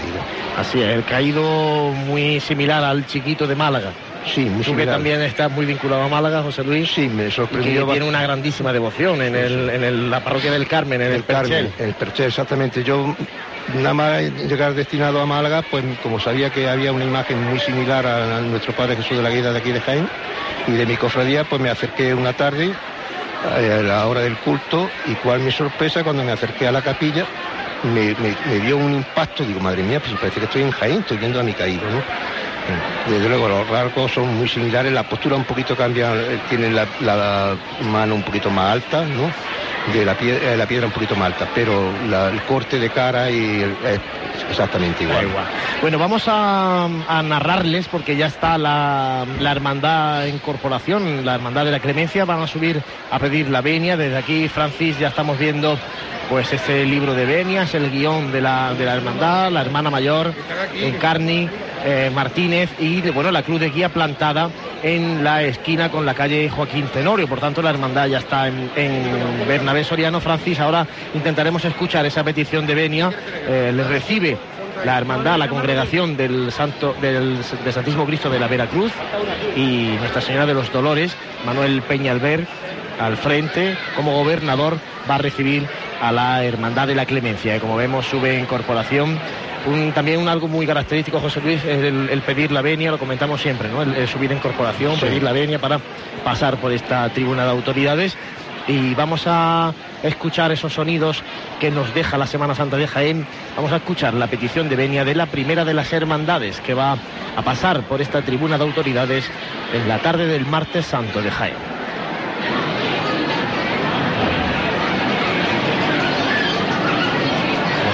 caído. Así es, el caído muy similar al chiquito de Málaga. Sí, muy Tú que similar. también estás muy vinculado a Málaga, José Luis. Sí, me y que sorprendió tiene una grandísima devoción en, el- en el- la parroquia del Carmen, en el, el Carmen, Perchel. el Perchel, exactamente. Yo, nada más llegar destinado a Málaga, pues como sabía que había una imagen muy similar a, a nuestro Padre Jesús de la Guida de aquí de Jaén y de mi cofradía, pues me acerqué una tarde eh, a la hora del culto y cuál mi sorpresa cuando me acerqué a la capilla me, dio un impacto, digo, madre mía, pues parece que estoy en Jaén, estoy viendo a mi caído, ¿no? Desde luego los rasgos son muy similares, la postura un poquito cambia, eh, tiene la, mano un poquito más alta, ¿no? De la, pie- eh, la piedra un poquito más alta, pero el corte de cara y es exactamente igual. Bueno, vamos a, narrarles porque ya está la, la hermandad en corporación, la hermandad de la Clemencia. Van a subir a pedir la venia. Desde aquí, Francis, ya estamos viendo pues ese libro de venias, el guion de la, de la hermandad, la hermana mayor, Encarni, eh, Martínez y bueno, la cruz de guía plantada en la esquina con la calle Joaquín Tenorio. Por tanto, la hermandad ya está en, en Bernabé Soriano. Francis, ahora intentaremos escuchar esa petición de venia. Eh, le recibe la hermandad, la congregación del Santo del Santísimo Cristo de la Veracruz y Nuestra Señora de los Dolores, Manuel Peñalver, al frente como gobernador va a recibir a la hermandad de la Clemencia. Y como vemos sube en corporación. Un- también un algo muy característico, José Luis, es el, el pedir la venia, lo comentamos siempre, ¿no? El, el subir en corporación, Sí. pedir la venia para pasar por esta tribuna de autoridades. Y vamos a escuchar esos sonidos que nos deja la Semana Santa de Jaén. Vamos a escuchar la petición de venia de la primera de las hermandades que va a pasar por esta tribuna de autoridades en la tarde del martes santo de Jaén.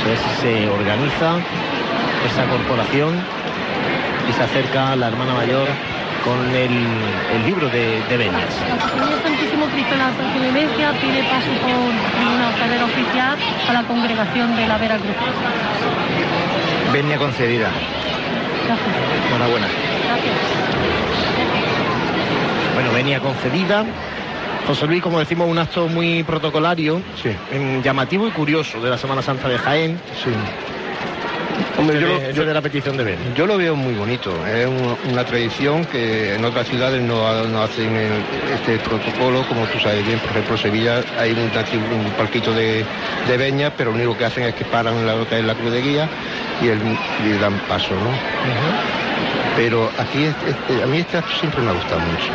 A ver si se organiza esa corporación y se acerca la hermana mayor con el, el libro de, de venias. El Santísimo Cristo de la Clemencia pide paso por tribuna carrera oficial a la congregación de la Veracruz. Venia concedida. Gracias. Enhorabuena. Gracias. Bueno, venía concedida. José Luis, como decimos, un acto muy protocolario, Sí. llamativo y curioso de la Semana Santa de Jaén. Sí. Hombre, yo, de- ese yo- de la petición de Ben. yo lo veo muy bonito. Es un- una tradición que en otras ciudades no, ha- no hacen el- este protocolo, como tú sabes bien. Por ejemplo, en Sevilla hay un, un palquito de, de veñas, pero lo único que hacen es que paran la, la cruz de guía y, el, y dan paso, ¿no? Pero aquí este- a mí este acto siempre me ha gustado mucho.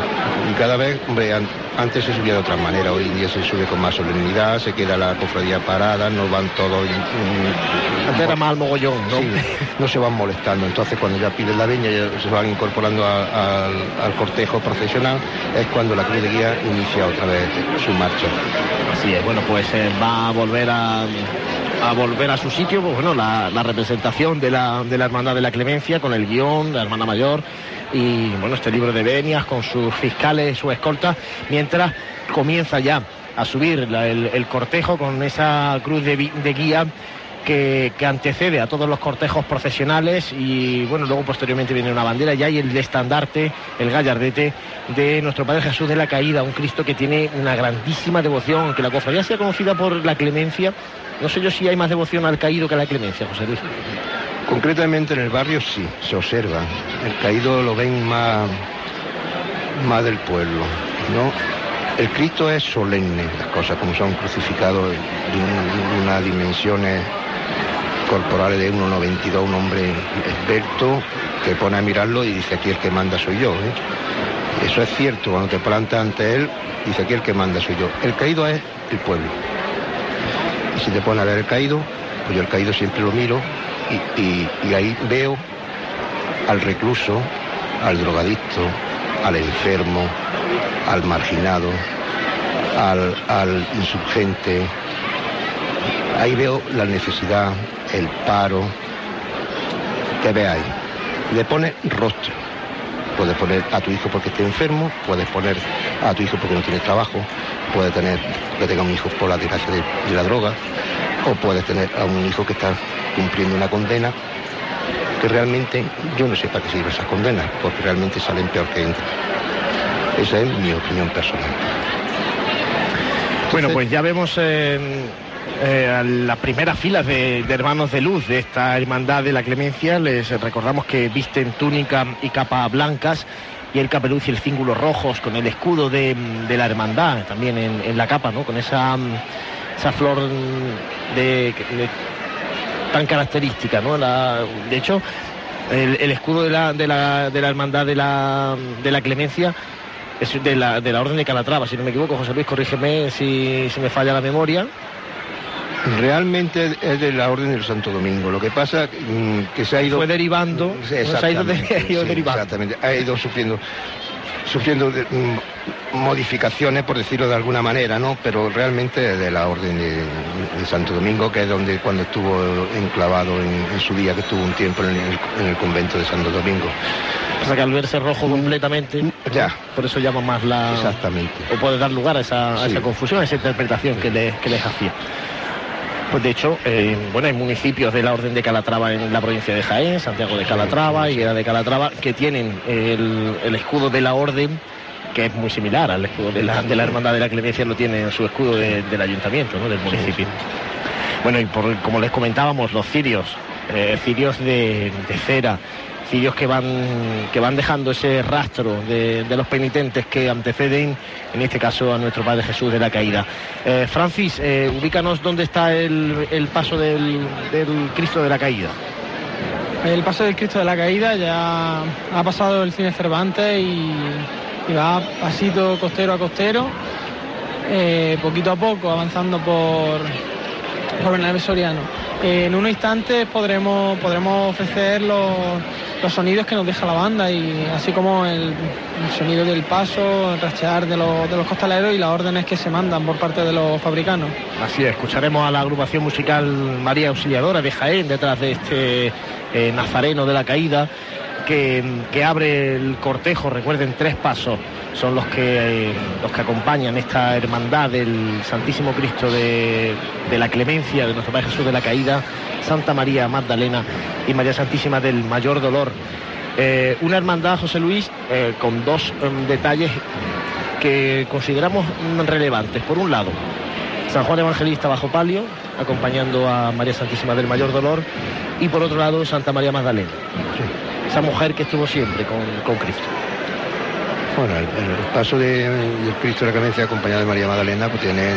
Y cada vez, hombre, an- antes se subía de otra manera, hoy en día se sube con más solemnidad, se queda la cofradía parada, no van todos... Antes era más al mogollón, ¿no? Sí, no se van molestando. Entonces, cuando ya piden la veña, ya se van incorporando a- al, al cortejo procesional, es cuando la cruz de guía inicia otra vez su marcha. Así es, bueno, pues eh, va a volver a, a volver a su sitio, pues bueno, la, representación de la, de la Hermandad de la Clemencia con el guion, la Hermana Mayor y bueno, este libro de venias con sus fiscales, su escolta, mientras comienza ya a subir el, el cortejo con esa cruz de, de guía que, que antecede a todos los cortejos profesionales y bueno, luego posteriormente viene una bandera y hay el estandarte, el gallardete de nuestro Padre Jesús de la Caída, un Cristo que tiene una grandísima devoción, aunque la cofradía sea conocida por la clemencia, no sé yo si hay más devoción al caído que a la clemencia, José Luis. Concretamente en el barrio sí, se observa. El caído lo ven más, más del pueblo, ¿no? El Cristo es solemne, las cosas como son crucificados de, un- de unas dimensiones corporales de 1,92, un hombre experto que pone a mirarlo y dice aquí el que manda soy yo. ¿eh? Eso es cierto, cuando te plantas ante él, dice aquí el que manda soy yo. El caído es el pueblo. Y si te pones a ver el caído, pues yo el caído siempre lo miro y, ahí veo al recluso, al drogadicto, al enfermo, al marginado, al insurgente. Ahí veo la necesidad, el paro. ¿Qué veáis? Le pone rostro. Puedes poner a tu hijo porque esté enfermo, puedes poner a tu hijo porque no tiene trabajo, puedes tener que tenga un hijo por la desgracia de, de la droga, o puedes tener a un hijo que está cumpliendo una condena que realmente yo no sé para qué sirve esas condenas, porque realmente salen peor que entran. Esa es mi opinión personal. Bueno, pues ya vemos eh, eh, a las primeras filas de, hermanos de luz de esta hermandad de la clemencia. Les recordamos que visten túnica y capa blancas y el capeluz y el cíngulo rojos con el escudo de, de la hermandad también en, en la capa, ¿no? Con esa, mm, esa flor de, tan característica, ¿no? La- de hecho, el, el escudo de la, de la, de la hermandad de la, de la clemencia es de la, de la orden de Calatrava, si no me equivoco, José Luis, corrígeme si, si me falla la memoria. Realmente es de la Orden del Santo Domingo. Lo que pasa mm, que se ha ido... Fue derivando, se ha ido, de- exactamente, ha ido sí, derivando. Exactamente, ha ido sufriendo, sufriendo de- mm, modificaciones, por decirlo de alguna manera, ¿no? Pero realmente es de la Orden de, de Santo Domingo, que es donde cuando estuvo enclavado en, en su día, que estuvo un tiempo en el, en el convento de Santo Domingo. Pasa que al verse rojo completamente, Ya. por eso llama más la... Exactamente. o puede dar lugar a esa, a Sí. esa confusión, a esa interpretación que, le- que les hacía. Pues de hecho, eh, bueno, hay municipios de la Orden de Calatrava en la provincia de Jaén, Santiago de Calatrava, Higuera de Calatrava, que tienen el, el escudo de la Orden, que es muy similar al escudo de la, de la Hermandad de la Clemencia, lo tiene en su escudo de- del ayuntamiento, ¿no? del municipio. Bueno, y por, como les comentábamos, los cirios, eh, cirios de, de cera, cirios que van, que van dejando ese rastro de, los penitentes que anteceden, en este caso, a nuestro Padre Jesús de la Caída. Eh, Francis, eh, ubícanos dónde está el, el paso del, del Cristo de la Caída. El paso del Cristo de la Caída ya ha pasado el cine Cervantes y, y va pasito costero a costero, eh, poquito a poco, avanzando por, por Bernabé Soriano. Eh, en unos instantes podremos, podremos ofrecer los, los sonidos que nos deja la banda, y así como el, el sonido del paso, el rachear de los, de los costaleros y las órdenes que se mandan por parte de los fabricanos. Así es, escucharemos a la agrupación musical María Auxiliadora de Jaén detrás de este eh, Nazareno de la Caída que, abre el cortejo, recuerden, tres pasos son los que, los que acompañan esta hermandad del Santísimo Cristo de, de la Clemencia, de nuestro Padre Jesús de la Caída, Santa María Magdalena y María Santísima del Mayor Dolor. Eh, una hermandad, José Luis, eh, con dos em, detalles que consideramos relevantes. Por un lado, San Juan Evangelista bajo palio, acompañando a María Santísima del Mayor Dolor, y por otro lado Santa María Magdalena, esa mujer que estuvo siempre con, con Cristo. Bueno, el, paso de, del Cristo de la Clemencia acompañado de María Magdalena, pues tiene, eh,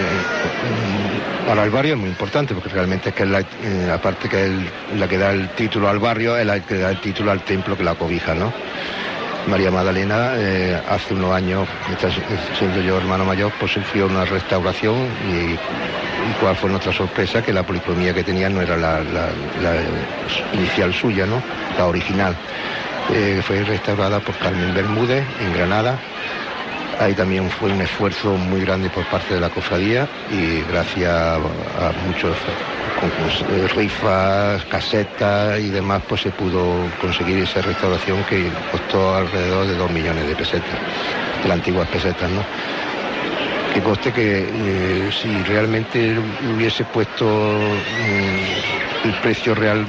para el barrio es muy importante, porque realmente es que es la, eh, aparte que es la que da el título al barrio, es la que da el título al templo que la cobija, ¿no? María Magdalena eh, hace unos años, siendo yo hermano mayor, pues sufrió una restauración y, y cuál fue nuestra sorpresa, que la policromía que tenía no era la, inicial suya, ¿no? La original. Eh, fue restaurada por Carmen Bermúdez en Granada. Ahí también fue un esfuerzo muy grande por parte de la cofradía y gracias a muchos concursos, eh, rifas, casetas y demás, pues se pudo conseguir esa restauración que costó alrededor de dos millones de pesetas, de las antiguas pesetas, ¿no? Que coste que eh, si realmente hubiese puesto mm, el precio real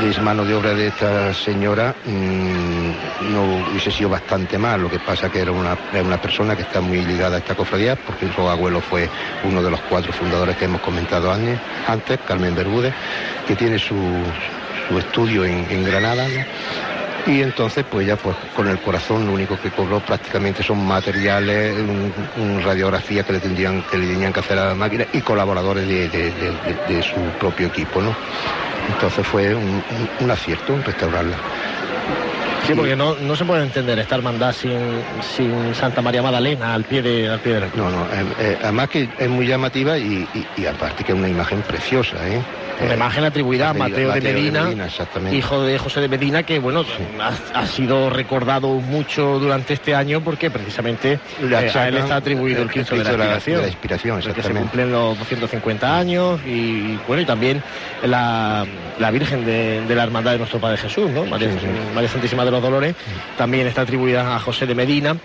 de mano de obra de esta señora, mm, no hubiese sido bastante más. Lo que pasa que era una, era una persona que está muy ligada a esta cofradía, porque su abuelo fue uno de los cuatro fundadores que hemos comentado ane- antes, Carmen Bermúdez, que tiene su, su estudio en, Granada. Y entonces, pues ya pues con el corazón lo único que cobró prácticamente son materiales, un, un radiografía que le tendrían, que le tenían que hacer a la máquina y colaboradores de, de- de- de- de su propio equipo, ¿no? Entonces fue un, un- un acierto restaurarla. Sí, porque no, no se puede entender esta hermandad sin, sin Santa María Magdalena al pie de, al pie de la cruz. No, no, eh, eh, además que es muy llamativa y, y- y aparte que es una imagen preciosa, ¿eh? Una imagen atribuida a Mateo, de Medina, hijo de José de Medina, que bueno, ha, ha sido recordado mucho durante este año porque precisamente eh, a él está atribuido el Cristo de la Inspiración. de la Inspiración, porque se cumplen los 250 años y bueno, y también la, la Virgen de, de la Hermandad de nuestro Padre Jesús, ¿no? María, Sí, sí. María Santísima de los Dolores, también está atribuida a José de Medina.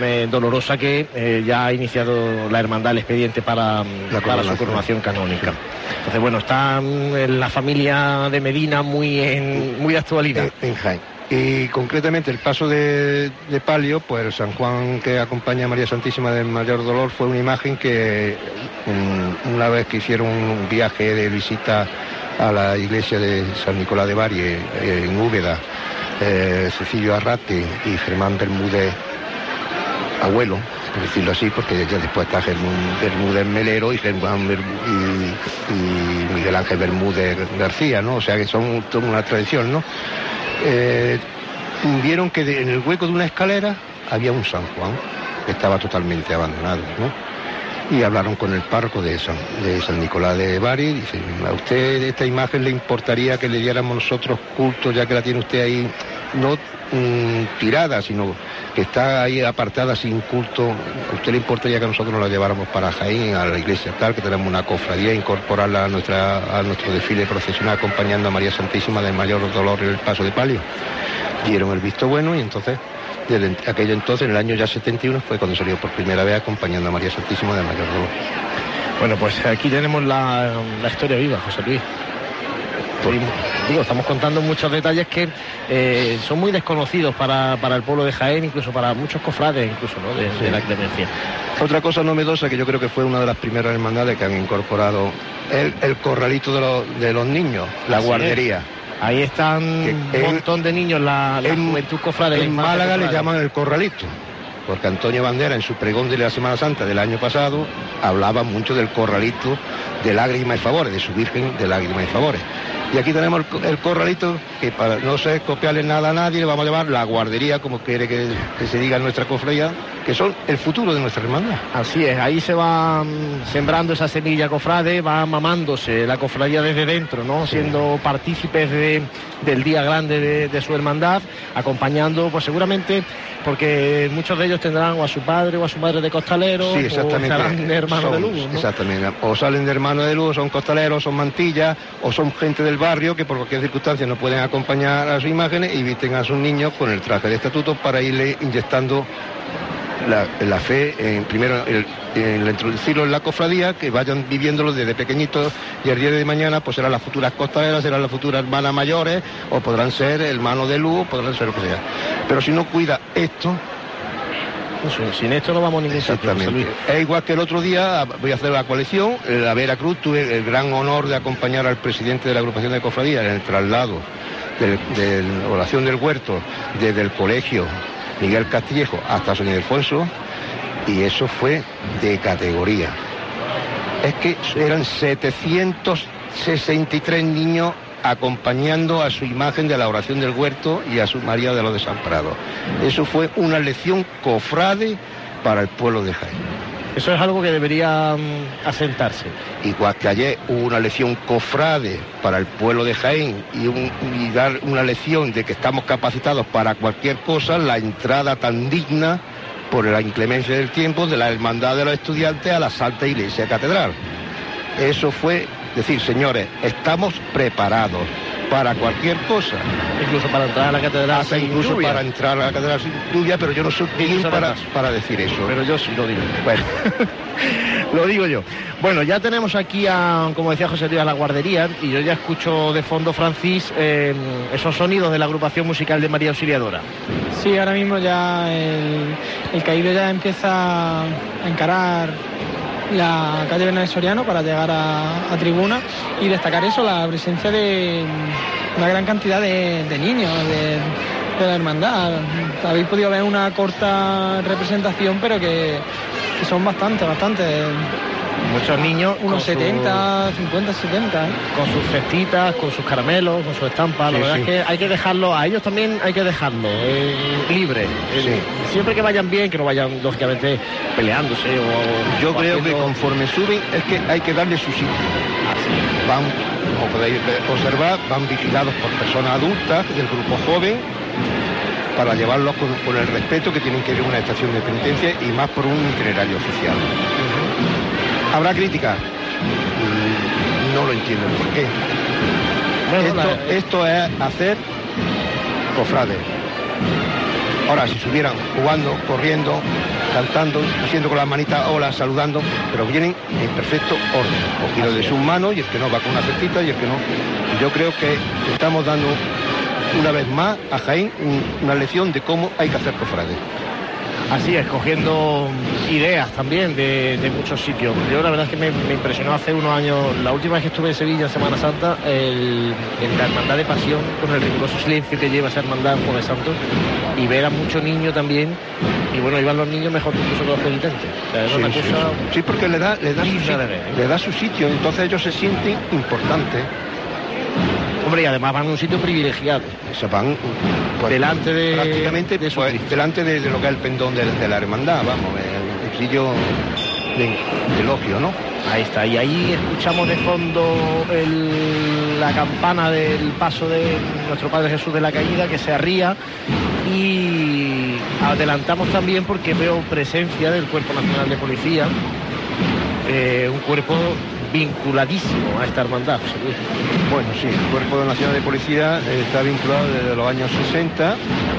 Eh, dolorosa que eh, ya ha iniciado la hermandad el expediente para, La para su coronación. canónica. Entonces, bueno, está mm, en la familia de Medina muy en muy de actualidad. en, en Jaén. Y concretamente el paso de, de palio, pues San Juan que acompaña a María Santísima del Mayor Dolor fue una imagen que mm, una vez que hicieron un viaje de visita a la iglesia de San Nicolás de Bari eh, en Úbeda, eh, Cecilio Arrate y Germán Bermúdez, abuelo, por decirlo así, porque ya después está Germán Bermúdez Melero y, y, y Miguel Ángel Bermúdez García, ¿no? O sea que son toda una tradición, ¿no? Eh, vieron que en el hueco de una escalera había un San Juan que estaba totalmente abandonado, ¿no? Y hablaron con el párroco de San, de San Nicolás de Bari y dicen, a usted esta imagen le importaría que le diéramos nosotros culto, ya que la tiene usted ahí, no mm, tirada, sino que está ahí apartada sin culto, ¿a usted le importaría que nosotros nos la lleváramos para Jaén, a la iglesia tal, que tenemos una cofradía, incorporarla a, nuestra, a nuestro desfile procesional acompañando a María Santísima del Mayor Dolor en el Paso de Palio? Dieron el visto bueno y entonces, desde aquello entonces, en el año ya 71, fue cuando salió por primera vez acompañando a María Santísima del Mayor Dolor. Bueno, pues aquí tenemos la, la historia viva, José Luis. Pues, digo, estamos contando muchos detalles que eh, son muy desconocidos para, para el pueblo de Jaén, incluso para muchos cofrades, incluso, ¿no? De, de la clemencia. Otra cosa novedosa que yo creo que fue una de las primeras hermandades que han incorporado el, el corralito de, los- de los niños, la Así guardería. Ahí están un montón de niños, la, la en- juventud cofrade. la En infancia Málaga le llaman el corralito, porque Antonio Bandera en su pregón de la Semana Santa del año pasado hablaba mucho del corralito de lágrimas y favores, de su Virgen de lágrimas y favores. Y aquí tenemos el, co- el corralito que para no ser copiarle nada a nadie le vamos a llamar la guardería, como quiere que, que se diga en nuestra cofradía, que son el futuro de nuestra hermandad. Así es, ahí se va sembrando esa semilla cofrade, va mamándose la cofradía desde dentro, ¿no? Siendo partícipes de- del día grande de, de su hermandad, acompañando, pues seguramente, porque muchos de ellos tendrán o a su padre o a su madre de costalero, Sí, o serán hermanos de luz, ¿no? Exactamente. O salen de hermanos de luz, son costaleros, son mantillas, o son gente del barrio que por cualquier circunstancia no pueden acompañar a sus imágenes y visten a sus niños con el traje de estatuto para irle inyectando la, fe, en, primero el- introducirlo en la cofradía, que vayan viviéndolo desde pequeñitos y el día de mañana pues serán las futuras costaleras, serán las futuras hermanas mayores, o podrán ser hermanos de luz, podrán ser lo que sea. Pero si no cuida esto, Sin esto no vamos a ningún sitio, Exactamente. Luis. Es igual que el otro día, voy a hacer la coalición, en la Veracruz tuve el gran honor de acompañar al presidente de la agrupación de cofradías en el traslado de la oración del huerto desde el colegio Miguel Castillejo hasta San Ildefonso y eso fue de categoría. Es que eran 763 niños acompañando a su imagen de la oración del huerto y a su María de los Desamparados. Eso fue una lección cofrade para el pueblo de Jaén. Eso es algo que debería mm, asentarse. Igual que ayer hubo una lección cofrade para el pueblo de Jaén y, un- y dar una lección de que estamos capacitados para cualquier cosa, la entrada tan digna por la inclemencia del tiempo de la hermandad de los estudiantes a la Santa Iglesia Catedral. Eso fue decir, señores, estamos preparados para cualquier cosa, Incluso para entrar a la catedral hasta sin incluso lluvia. para entrar a la catedral sin lluvia, pero yo no soy quien para, decir eso. Pero yo sí lo digo. Bueno, Lo digo yo. Bueno, ya tenemos aquí, a, como decía José Luis, a la guardería y yo ya escucho de fondo, Francis, eh, esos sonidos de la agrupación musical de María Auxiliadora. Sí, ahora mismo ya el, el caído ya empieza a encarar la calle Bernabé Soriano para llegar a, tribuna y destacar eso, la presencia de una gran cantidad de, niños de, de la hermandad. Habéis podido ver una corta representación, pero que, que son bastante, bastante. Muchos niños Unos su- 70, 50, 70. ¿eh? con sus cestitas, con sus caramelos, con sus estampas. Sí, la verdad sí. es que hay que dejarlo, a ellos también hay que dejarlo eh, libre. Eh, Sí. Siempre que vayan bien, que no vayan, lógicamente, peleándose o. yo o creo que conforme suben es que hay que darle su sitio. van, como podéis observar, van vigilados por personas adultas del grupo joven para llevarlos con, con el respeto que tienen que ir a una estación de penitencia y más por un itinerario oficial. ¿Habrá crítica? Mm, No lo entiendo por qué. Bueno, Esto, la- esto es hacer cofrades. Ahora, si estuvieran jugando, corriendo, cantando, haciendo con las manitas hola, saludando, pero vienen en perfecto orden, cogido de sus manos y el que no va con una cestita y el que no. Yo creo que estamos dando una vez más a Jaén un- una lección de cómo hay que hacer cofrades. Así es, cogiendo ideas también de, de muchos sitios. Yo la verdad es que me, me impresionó hace unos años, la última vez que estuve en Sevilla Semana Santa, el, en la hermandad de pasión, con el riguroso silencio que lleva esa hermandad en Jueves Santo, y ver a muchos niños también, y bueno, iban los niños mejor que incluso que los penitentes. O sea, era Sí, una sí, cosa... sí. Sí, porque le da, le, da su ¿eh? le da su sitio, entonces ellos se sienten importantes. Hombre, y además van a un sitio privilegiado. Se van pues, Delante de- prácticamente de pues, delante de, de lo que es el pendón de, de la hermandad, vamos, el, sitio de, de elogio, ¿no? Ahí está, y ahí escuchamos de fondo el- la campana del paso de nuestro Padre Jesús de la Caída que se arría y adelantamos también porque veo presencia del Cuerpo Nacional de Policía, eh, un cuerpo vinculadísimo a esta hermandad. Bueno, sí, el Cuerpo Nacional de Policía está vinculado desde los años 60,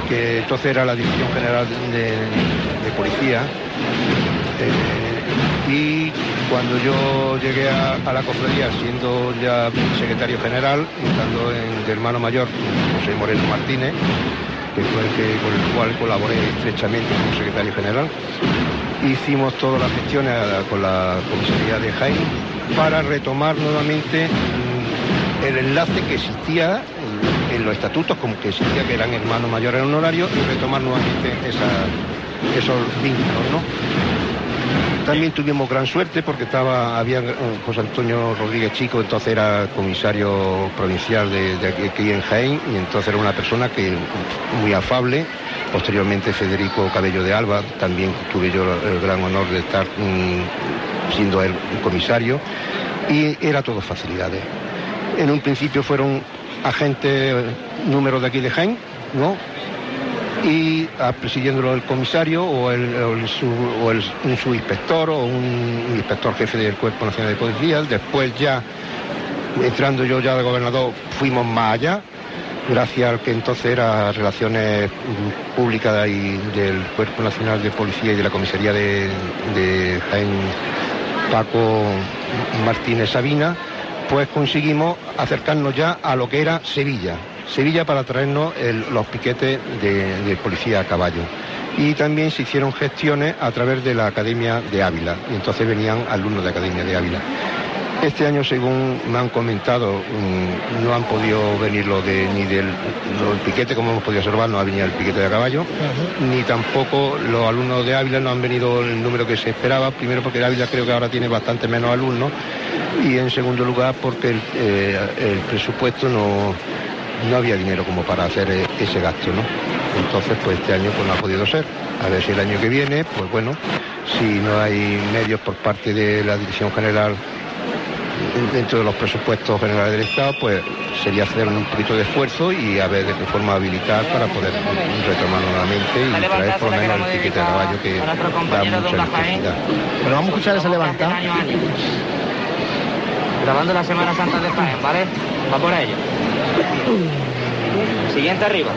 que entonces era la Dirección General de, Policía. Eh, y cuando yo llegué a, a la cofradía, siendo ya secretario general, estando en, de hermano mayor José Moreno Martínez, que fue el que, con el cual colaboré estrechamente como secretario general, hicimos todas las gestiones con la comisaría de Jaén para retomar nuevamente el enlace que existía en, los estatutos, como que existía que eran hermanos mayores honorarios, y retomar nuevamente esos vínculos. También tuvimos gran suerte porque estaba, había eh, José Antonio Rodríguez Chico, entonces era comisario provincial de, aquí en Jaén, y entonces era una persona que muy afable. Posteriormente Federico Cabello de Alba, también tuve yo el gran honor de estar mm, siendo él un comisario, y era todo facilidades. En un principio fueron agentes eh, números de aquí de Jaén, ¿no? y ah, presidiéndolo el comisario o el, sub- o un subinspector o un inspector jefe del Cuerpo Nacional de Policía. Después ya, entrando yo ya de gobernador, fuimos más allá, gracias al que entonces era Relaciones mm, Públicas ahí del Cuerpo Nacional de Policía y de la Comisaría de, de Jaén, Paco Martínez Sabina, pues conseguimos acercarnos ya a lo que era Sevilla. Sevilla para traernos los piquetes de, de policía a caballo. Y también se hicieron gestiones a través de la Academia de Ávila. Y entonces venían alumnos de Academia de Ávila. Este año, según me han comentado, mm, no han podido venir lo de, ni del lo del piquete, como hemos podido observar, no ha venido el piquete de caballo, ni tampoco los alumnos de Ávila no han venido el número que se esperaba, primero porque Ávila creo que ahora tiene bastante menos alumnos, y en segundo lugar porque el, eh, el presupuesto no, no había dinero como para hacer eh, ese gasto, ¿no? Entonces, pues este año pues no ha podido ser. A ver si el año que viene, pues bueno, si no hay medios por parte de la Dirección General dentro de los presupuestos generales del Estado, pues sería hacer un poquito de esfuerzo y a ver de qué forma habilitar para poder retomar nuevamente y traer por lo menos el piquete de caballo que da mucha necesidad. Bueno, vamos a escuchar ese levanta. Año a año. Grabando la Semana Santa de Jaén, ¿vale? Va por ello. Siguiente arriba.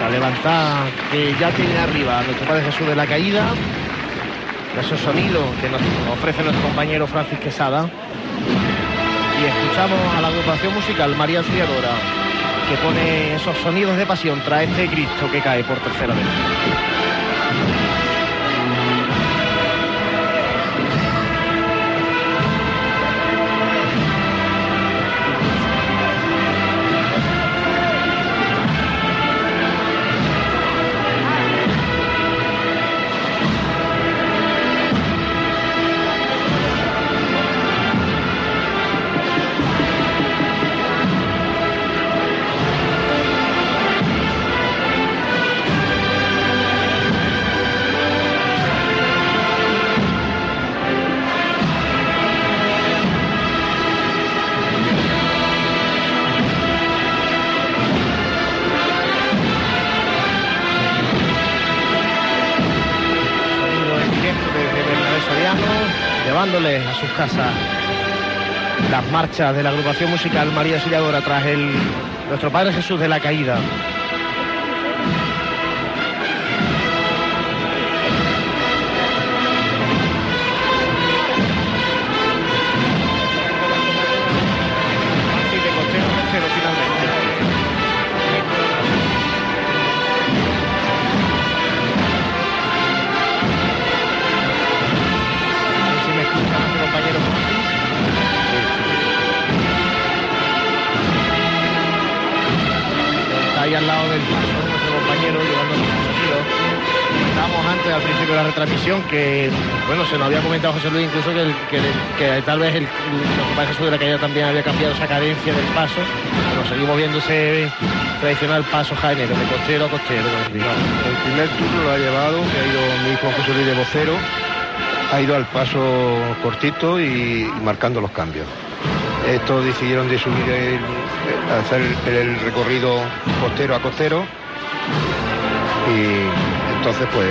La levantada que ya tiene arriba nuestro Padre Jesús de la Caída. Esos sonidos que nos ofrece nuestro compañero Francis Quesada. Y escuchamos a la agrupación musical María Auxiliadora que pone esos sonidos de pasión tras este Cristo que cae por tercera vez. Las marchas de la agrupación musical María Auxiliadora tras el nuestro Padre Jesús de la Caída. Retransmisión, que, bueno, se nos había comentado José Luis incluso que, que, tal vez el, el de la Caída también había cambiado esa cadencia del paso. Pero seguimos viendo ese tradicional paso jaenero, de costero a costero. El primer turno lo ha llevado, que ha ido mi José Luis de vocero, ha ido al paso cortito y marcando los cambios. Estos decidieron de subir el, hacer el recorrido costero a costero y entonces pues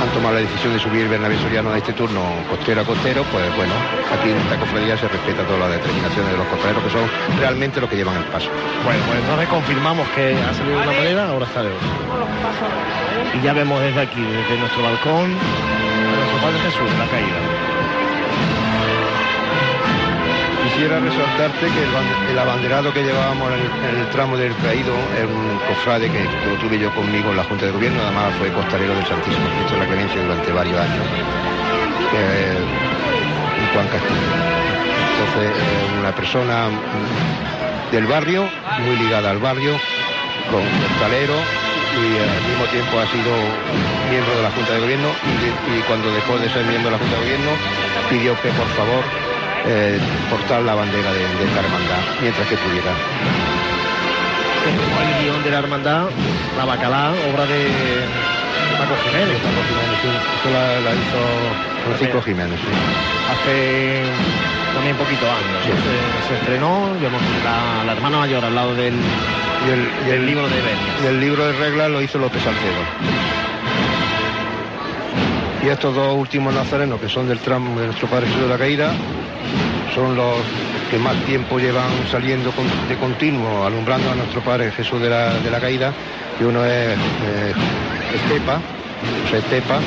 han tomado la decisión de subir Bernabé Soriano de este turno costero a costero, pues bueno, aquí en esta cofradía se respeta todas las determinaciones de los costaleros que son realmente los que llevan el paso. Bueno, pues entonces confirmamos que ha salido una manera, ahora está. Y ya vemos desde aquí, desde nuestro balcón, a nuestro Padre Jesús, la caída. Quisiera resaltarte que el, ban- el abanderado que llevábamos en el, tramo del caído es un cofrade que lo tuve yo conmigo en la Junta de Gobierno, además fue costalero del Santísimo Cristo de la Clemencia durante varios años, Juan Castillo. Entonces, es una persona del barrio, muy ligada al barrio, con costalero y al mismo tiempo ha sido miembro de la Junta de Gobierno y cuando dejó de ser miembro de la Junta de Gobierno pidió que por favor eh, portar la bandera de, de esta hermandad mientras que pudiera. El guion de la hermandad, la bacalá, obra de Paco Jiménez. Paco Jiménez, sí, esto la, la hizo Francisco Jiménez. sí. Hace también poquito años. Sí. Se, se estrenó, vemos la, la hermana mayor al lado del, Y el, y del el libro de Benias. Y el libro de reglas lo hizo López Salcedo. Y estos dos últimos nazarenos, que son del tramo de nuestro Padre Jesús de la Caída, son los que más tiempo llevan saliendo de continuo, alumbrando a nuestro Padre Jesús de la, de la Caída, y uno es eh, Estepa, José Estepa,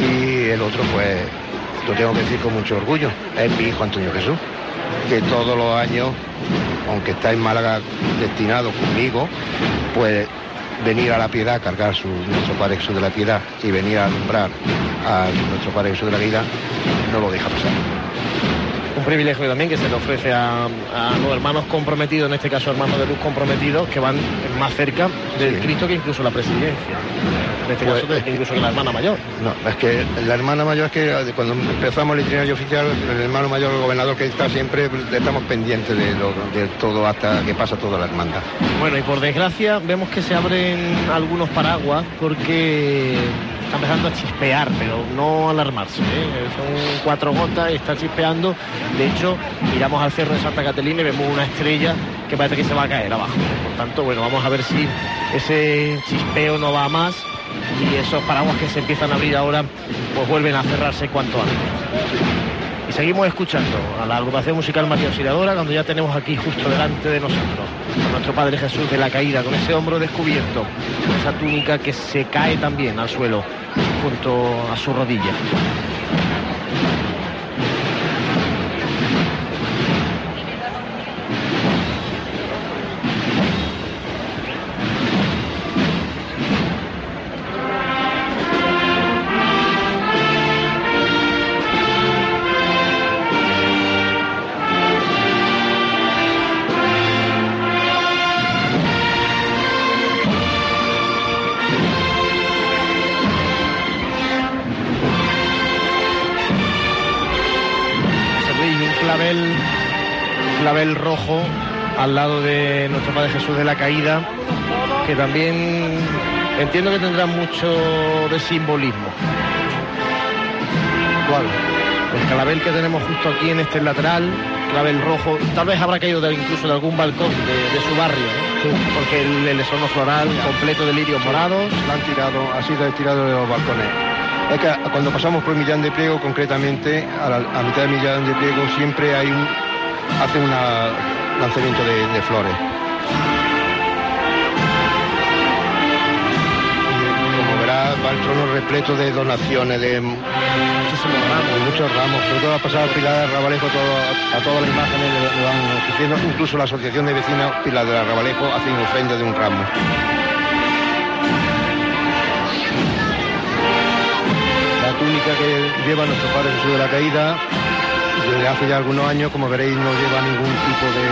y el otro, pues, lo tengo que decir con mucho orgullo, es mi hijo Antonio Jesús, que todos los años, aunque está en Málaga destinado conmigo, pues venir a la piedad, cargar su, nuestro Padre de la Piedad y venir a alumbrar a nuestro Padre de la Caída, no lo deja pasar. Un privilegio también que se le ofrece a, a los hermanos comprometidos, en este caso hermanos de luz comprometidos, que van más cerca del Sí. Cristo que incluso la presidencia. En este Pues, caso, es que- incluso que la hermana mayor. No, es que la hermana mayor es que eh, cuando empezamos el itinerario oficial, el hermano mayor, el gobernador que está siempre, estamos pendientes de, lo- de todo hasta que pasa toda la hermandad. Bueno, y por desgracia vemos que se abren algunos paraguas porque está empezando a chispear, pero no alarmarse. ¿eh? Son cuatro gotas y está chispeando. De hecho, miramos al cerro de Santa Catalina y vemos una estrella que parece que se va a caer abajo. Por tanto, bueno, vamos a ver si ese chispeo no va más y esos paraguas que se empiezan a abrir ahora pues vuelven a cerrarse cuanto antes. Y seguimos escuchando a la agrupación musical María Auxiliadora cuando ya tenemos aquí justo delante de nosotros a nuestro Padre Jesús de la caída, con ese hombro descubierto, con esa túnica que se cae también al suelo junto a su rodilla. Al lado de nuestro Padre Jesús de la Caída, que también entiendo que tendrá mucho de simbolismo. ¿Cuál? El clavel que tenemos justo aquí en este lateral, clavel rojo, tal vez habrá caído de- incluso de algún balcón de, de su barrio, ¿no? porque el, el floral completo de lirios morados. La han tirado, ha sido estirado de los balcones. Es que cuando pasamos por Millán de Priego, concretamente, a, la, a mitad de Millán de Priego, siempre hay un, hace un lanzamiento de, Flores. Como verá, va el trono repleto de donaciones, de muchísimos ramos, muchos ramos. Sobre todo ha pasado Pilar de Rabalejo, todo, a todas las imágenes le, van ofreciendo. Incluso la Asociación de Vecinos Pilar de Rabalejo hace una ofrenda de un ramo. La túnica que lleva nuestro Padre Jesús de la Caída, desde hace ya algunos años, como veréis, no lleva ningún tipo de,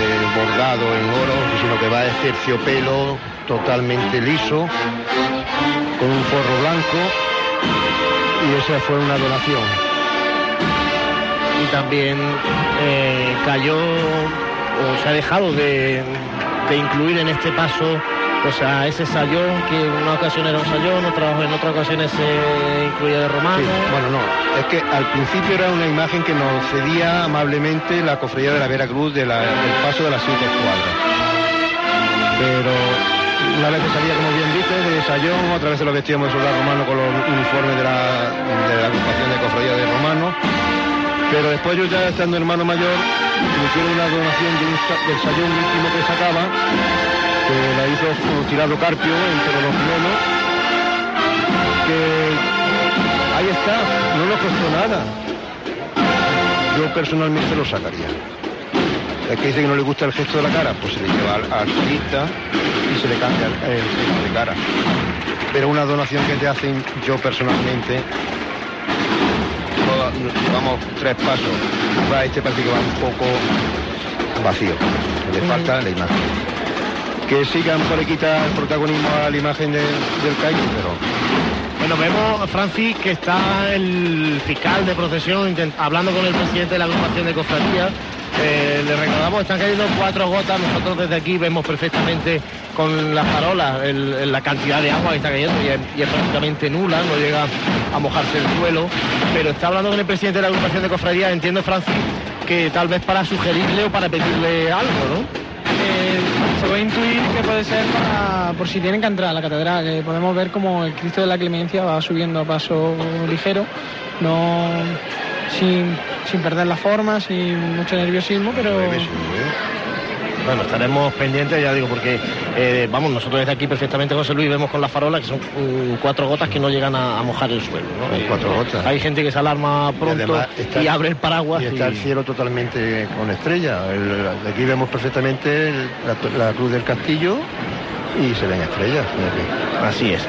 de bordado en oro, sino que va de terciopelo totalmente liso, con un forro blanco, y esa fue una donación. y también eh, cayó o se ha dejado de, de incluir en este paso pues a ese sayón que en una ocasión era un sayón, en otras ocasiones se incluía de romano. Sí, bueno, no, es que al principio era una imagen que nos cedía amablemente la cofradía de la Veracruz de la- del paso de las siete escuadras. Pero una vez que salía, como bien dice, de Sayón, otra vez se lo vestíamos de soldado romano con los uniformes de la, de la agrupación de cofradía de romano. Pero después yo ya estando hermano mayor, me hicieron una donación del Sayón último que sacaba, la hizo Tirado Carpio entre los primeros, que ahí está, no nos costó nada. Yo personalmente lo sacaría. El que dice que no le gusta el gesto de la cara, pues se le lleva al, solista y se le cambia el, gesto de cara. Pero una donación que te hacen, yo personalmente, llevamos tres pasos, este parece que va un poco vacío, le falta la imagen. Que sigan por quitar el protagonismo a la imagen de- del caído, pero Bueno, vemos, Francis, que está el fiscal de procesión hablando con el presidente de la agrupación de cofradías. Eh, le recordamos, están cayendo cuatro gotas. Nosotros desde aquí vemos perfectamente con las farolas el- el- la cantidad de agua que está cayendo y es, y es prácticamente nula, no llega a mojarse el suelo. Pero está hablando con el presidente de la agrupación de cofradías. Entiendo, Francis, que tal vez para sugerirle o para pedirle algo, ¿no? Eh, se puede intuir que puede ser para, por si tienen que entrar a la catedral. Eh, podemos ver como el Cristo de la Clemencia va subiendo a paso ligero, no sin, sin perder la forma, sin mucho nerviosismo, pero Bueno, estaremos pendientes, ya digo, porque eh, vamos, nosotros desde aquí perfectamente, José Luis, vemos con la farola que son mm, cuatro gotas que no llegan a, a mojar el suelo. ¿no? Eh, cuatro gotas. Hay gente que se alarma Y pronto además está- y abre el paraguas. Y está el y- cielo totalmente con estrella. El- aquí vemos perfectamente el- la, la cruz del castillo y se ven estrellas. Así es.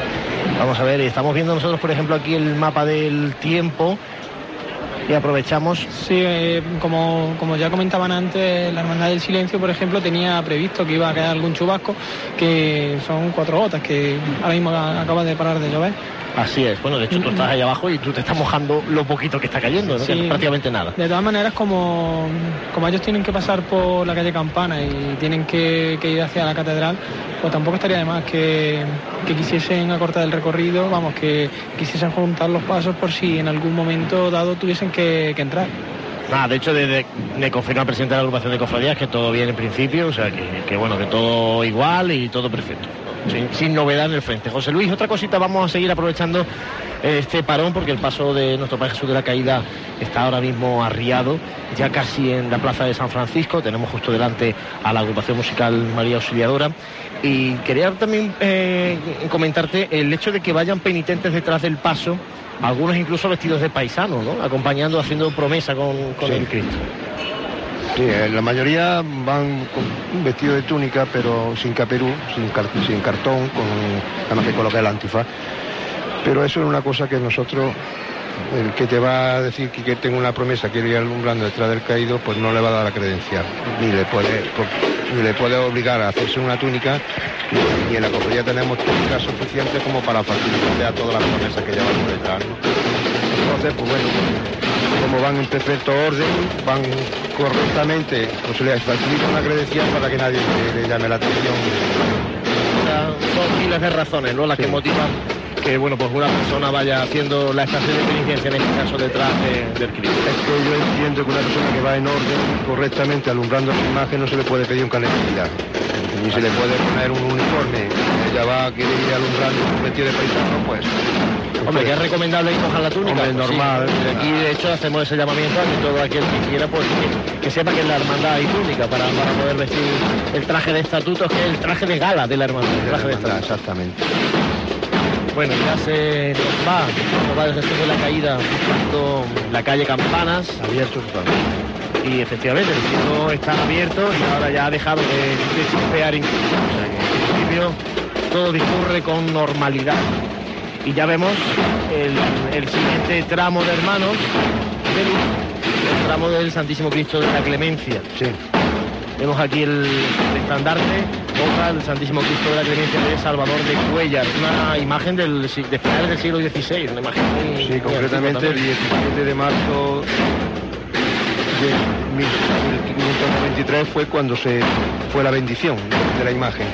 Vamos a ver, estamos viendo nosotros, por ejemplo, aquí el mapa del tiempo y aprovechamos. Sí, eh, como, como ya comentaban antes, la Hermandad del Silencio, por ejemplo, tenía previsto que iba a caer algún chubasco, que son cuatro gotas, que ahora mismo acaba de parar de llover. Así es. Bueno, de hecho tú estás ahí abajo y tú te estás mojando lo poquito que está cayendo, prácticamente nada. De todas maneras, como, como ellos tienen que pasar por la calle Campana y tienen que, que ir hacia la catedral, pues tampoco estaría de más que, que quisiesen acortar el recorrido, vamos, que quisiesen juntar los pasos por si en algún momento dado tuviesen que, que entrar. Nada, de hecho, desde, me confirma el presidente de la agrupación de cofradías que todo bien en principio, o sea, que, que bueno, que todo igual y todo perfecto. Sin, sin novedad en el frente. José Luis, otra cosita, vamos a seguir aprovechando este parón porque el paso de nuestro Padre Jesús de la Caída está ahora mismo arriado, ya casi en la plaza de San Francisco. Tenemos justo delante a la agrupación musical María Auxiliadora. Y quería también eh, comentarte el hecho de que vayan penitentes detrás del paso, algunos incluso vestidos de paisano, ¿no? Acompañando, haciendo promesa con, con Sí. el Cristo. Sí, eh, la mayoría van con vestido de túnica, pero sin caperú, sin, car- sin cartón, con, además que coloca el antifaz. Pero eso es una cosa que nosotros, el que te va a decir que, tengo una promesa, quiero ir alumbrando detrás del caído, pues no le va a dar la credencial, ni le puede, por- ni le puede obligar a hacerse una túnica, ni en la cofradía tenemos túnicas suficientes como para facilitarle a todas las promesas que llevamos detrás. ¿no? Entonces, pues bueno, van en perfecto orden, van correctamente, pues se les facilita una credencial para que nadie le, le llame la atención. O son miles de razones, ¿no? Las que motivan que, bueno, pues una persona vaya haciendo la estación de penitencia, en este caso detrás de- del Cristo. Es que yo entiendo que una persona que va en orden, correctamente, alumbrando su imagen, no se le puede pedir un identidad, ni se le puede poner un uniforme. Ella va a querer ir alumbrando un vestido de paisano, pues. Hombre, que es recomendable ir mojar la túnica. Hombre, pues sí. normal. Desde aquí, de hecho, hacemos ese llamamiento a que todo aquel que quiera, pues que, que sepa que en la hermandad hay túnica para, para poder vestir el traje de estatutos, que es el traje de gala de la hermandad. el de la traje de hermandad, estatutos. exactamente. Bueno, ya se nos va, nos va desde de la caída buscando la calle Campanas. Abierto. Y efectivamente, el cielo está abierto y ahora ya ha dejado de, de chispear incluso. O sea que, en principio todo discurre con normalidad. Y ya vemos el, el siguiente tramo de hermanos de luz, el tramo del Santísimo Cristo de la Clemencia. Sí. Vemos aquí el, el estandarte, hoja del Santísimo Cristo de la Clemencia de Salvador de Cuellar, una imagen del, de finales del siglo XVI, una imagen muy, Sí, muy concretamente el también. 17 de marzo de 1593 fue cuando se fue la bendición de la imagen.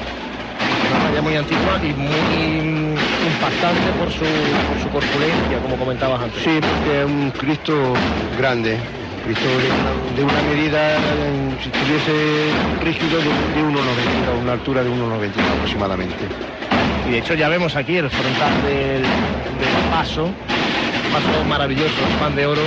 Una talla muy antigua y muy impactante por su, por su corpulencia, como comentabas antes. Sí, porque es un Cristo grande, Cristo de una, de una medida, si estuviese rígido, de, de 1,90, una altura de 1,90 aproximadamente. Y de hecho ya vemos aquí el frontal del, del paso, paso maravilloso, pan de oro,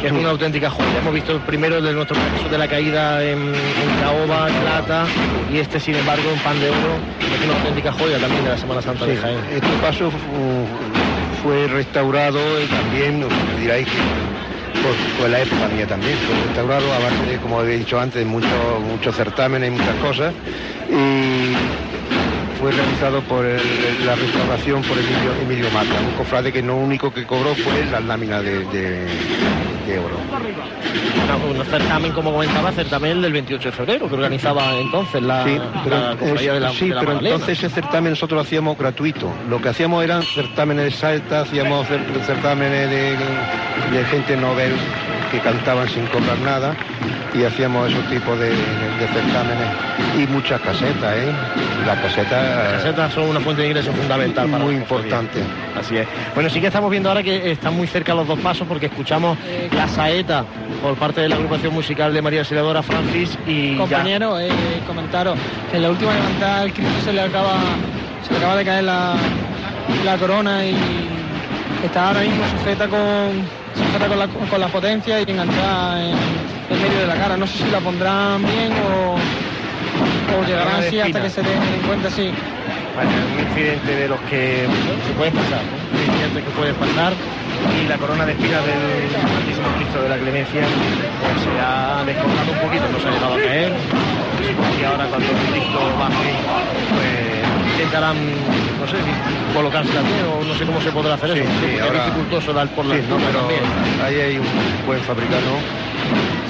que es una auténtica joya. Hemos visto el primero de nuestro Jesús de la caída en, en caoba, plata, y este sin embargo en pan de oro, es una auténtica joya también de la Semana Santa de Jaén. Este paso fu- fue restaurado y también, diráis que fue la época mía también, fue restaurado a base de, como he dicho antes, muchos muchos certámenes y muchas cosas. Y fue realizado por el- la restauración por Emilio, Emilio Mata, un cofrade que lo único que cobró fue las láminas de, de- de oro. Un certamen, como comentaba, certamen del 28 de febrero, que organizaba entonces la, Sí, la pero, cofradía de la, sí, de la pero Magdalena. entonces ese certamen nosotros lo hacíamos gratuito. Lo que hacíamos eran certámenes de salta, hacíamos cer- certámenes de, de gente novel que cantaban sin cobrar nada y hacíamos esos tipos de, de certámenes y muchas casetas, ¿eh? Las casetas, Las casetas son una fuente de ingreso fundamental para muy importante. Así es. Bueno, sí que estamos viendo ahora que están muy cerca los dos pasos porque escuchamos la saeta por parte de la agrupación musical de María Auxiliadora Francis y ya- Compañero, eh, comentaros, en la última levantada al Cristo se le acaba, se le acaba de caer la, la corona y está ahora mismo sujeta con, sujeta con, la, con la potencia y enganchada en, en medio de la cara. No sé si la pondrán bien o, o llegarán así hasta que se den en cuenta, sí. Bueno, un incidente de los que se pueden pasar, ¿no? un incidente que puede pasar y la corona de espinas del Santísimo Cristo de la Clemencia pues, se ha descolgado un poquito, no se ha llegado a caer. Supongo que ahora cuando el Cristo baje, pues intentarán, no sé, si colocarse también o no sé cómo se podrá hacer Sí, eso. sí, ahora- es dificultoso dar por la Sí, no, pero también. ahí hay un buen fabricano.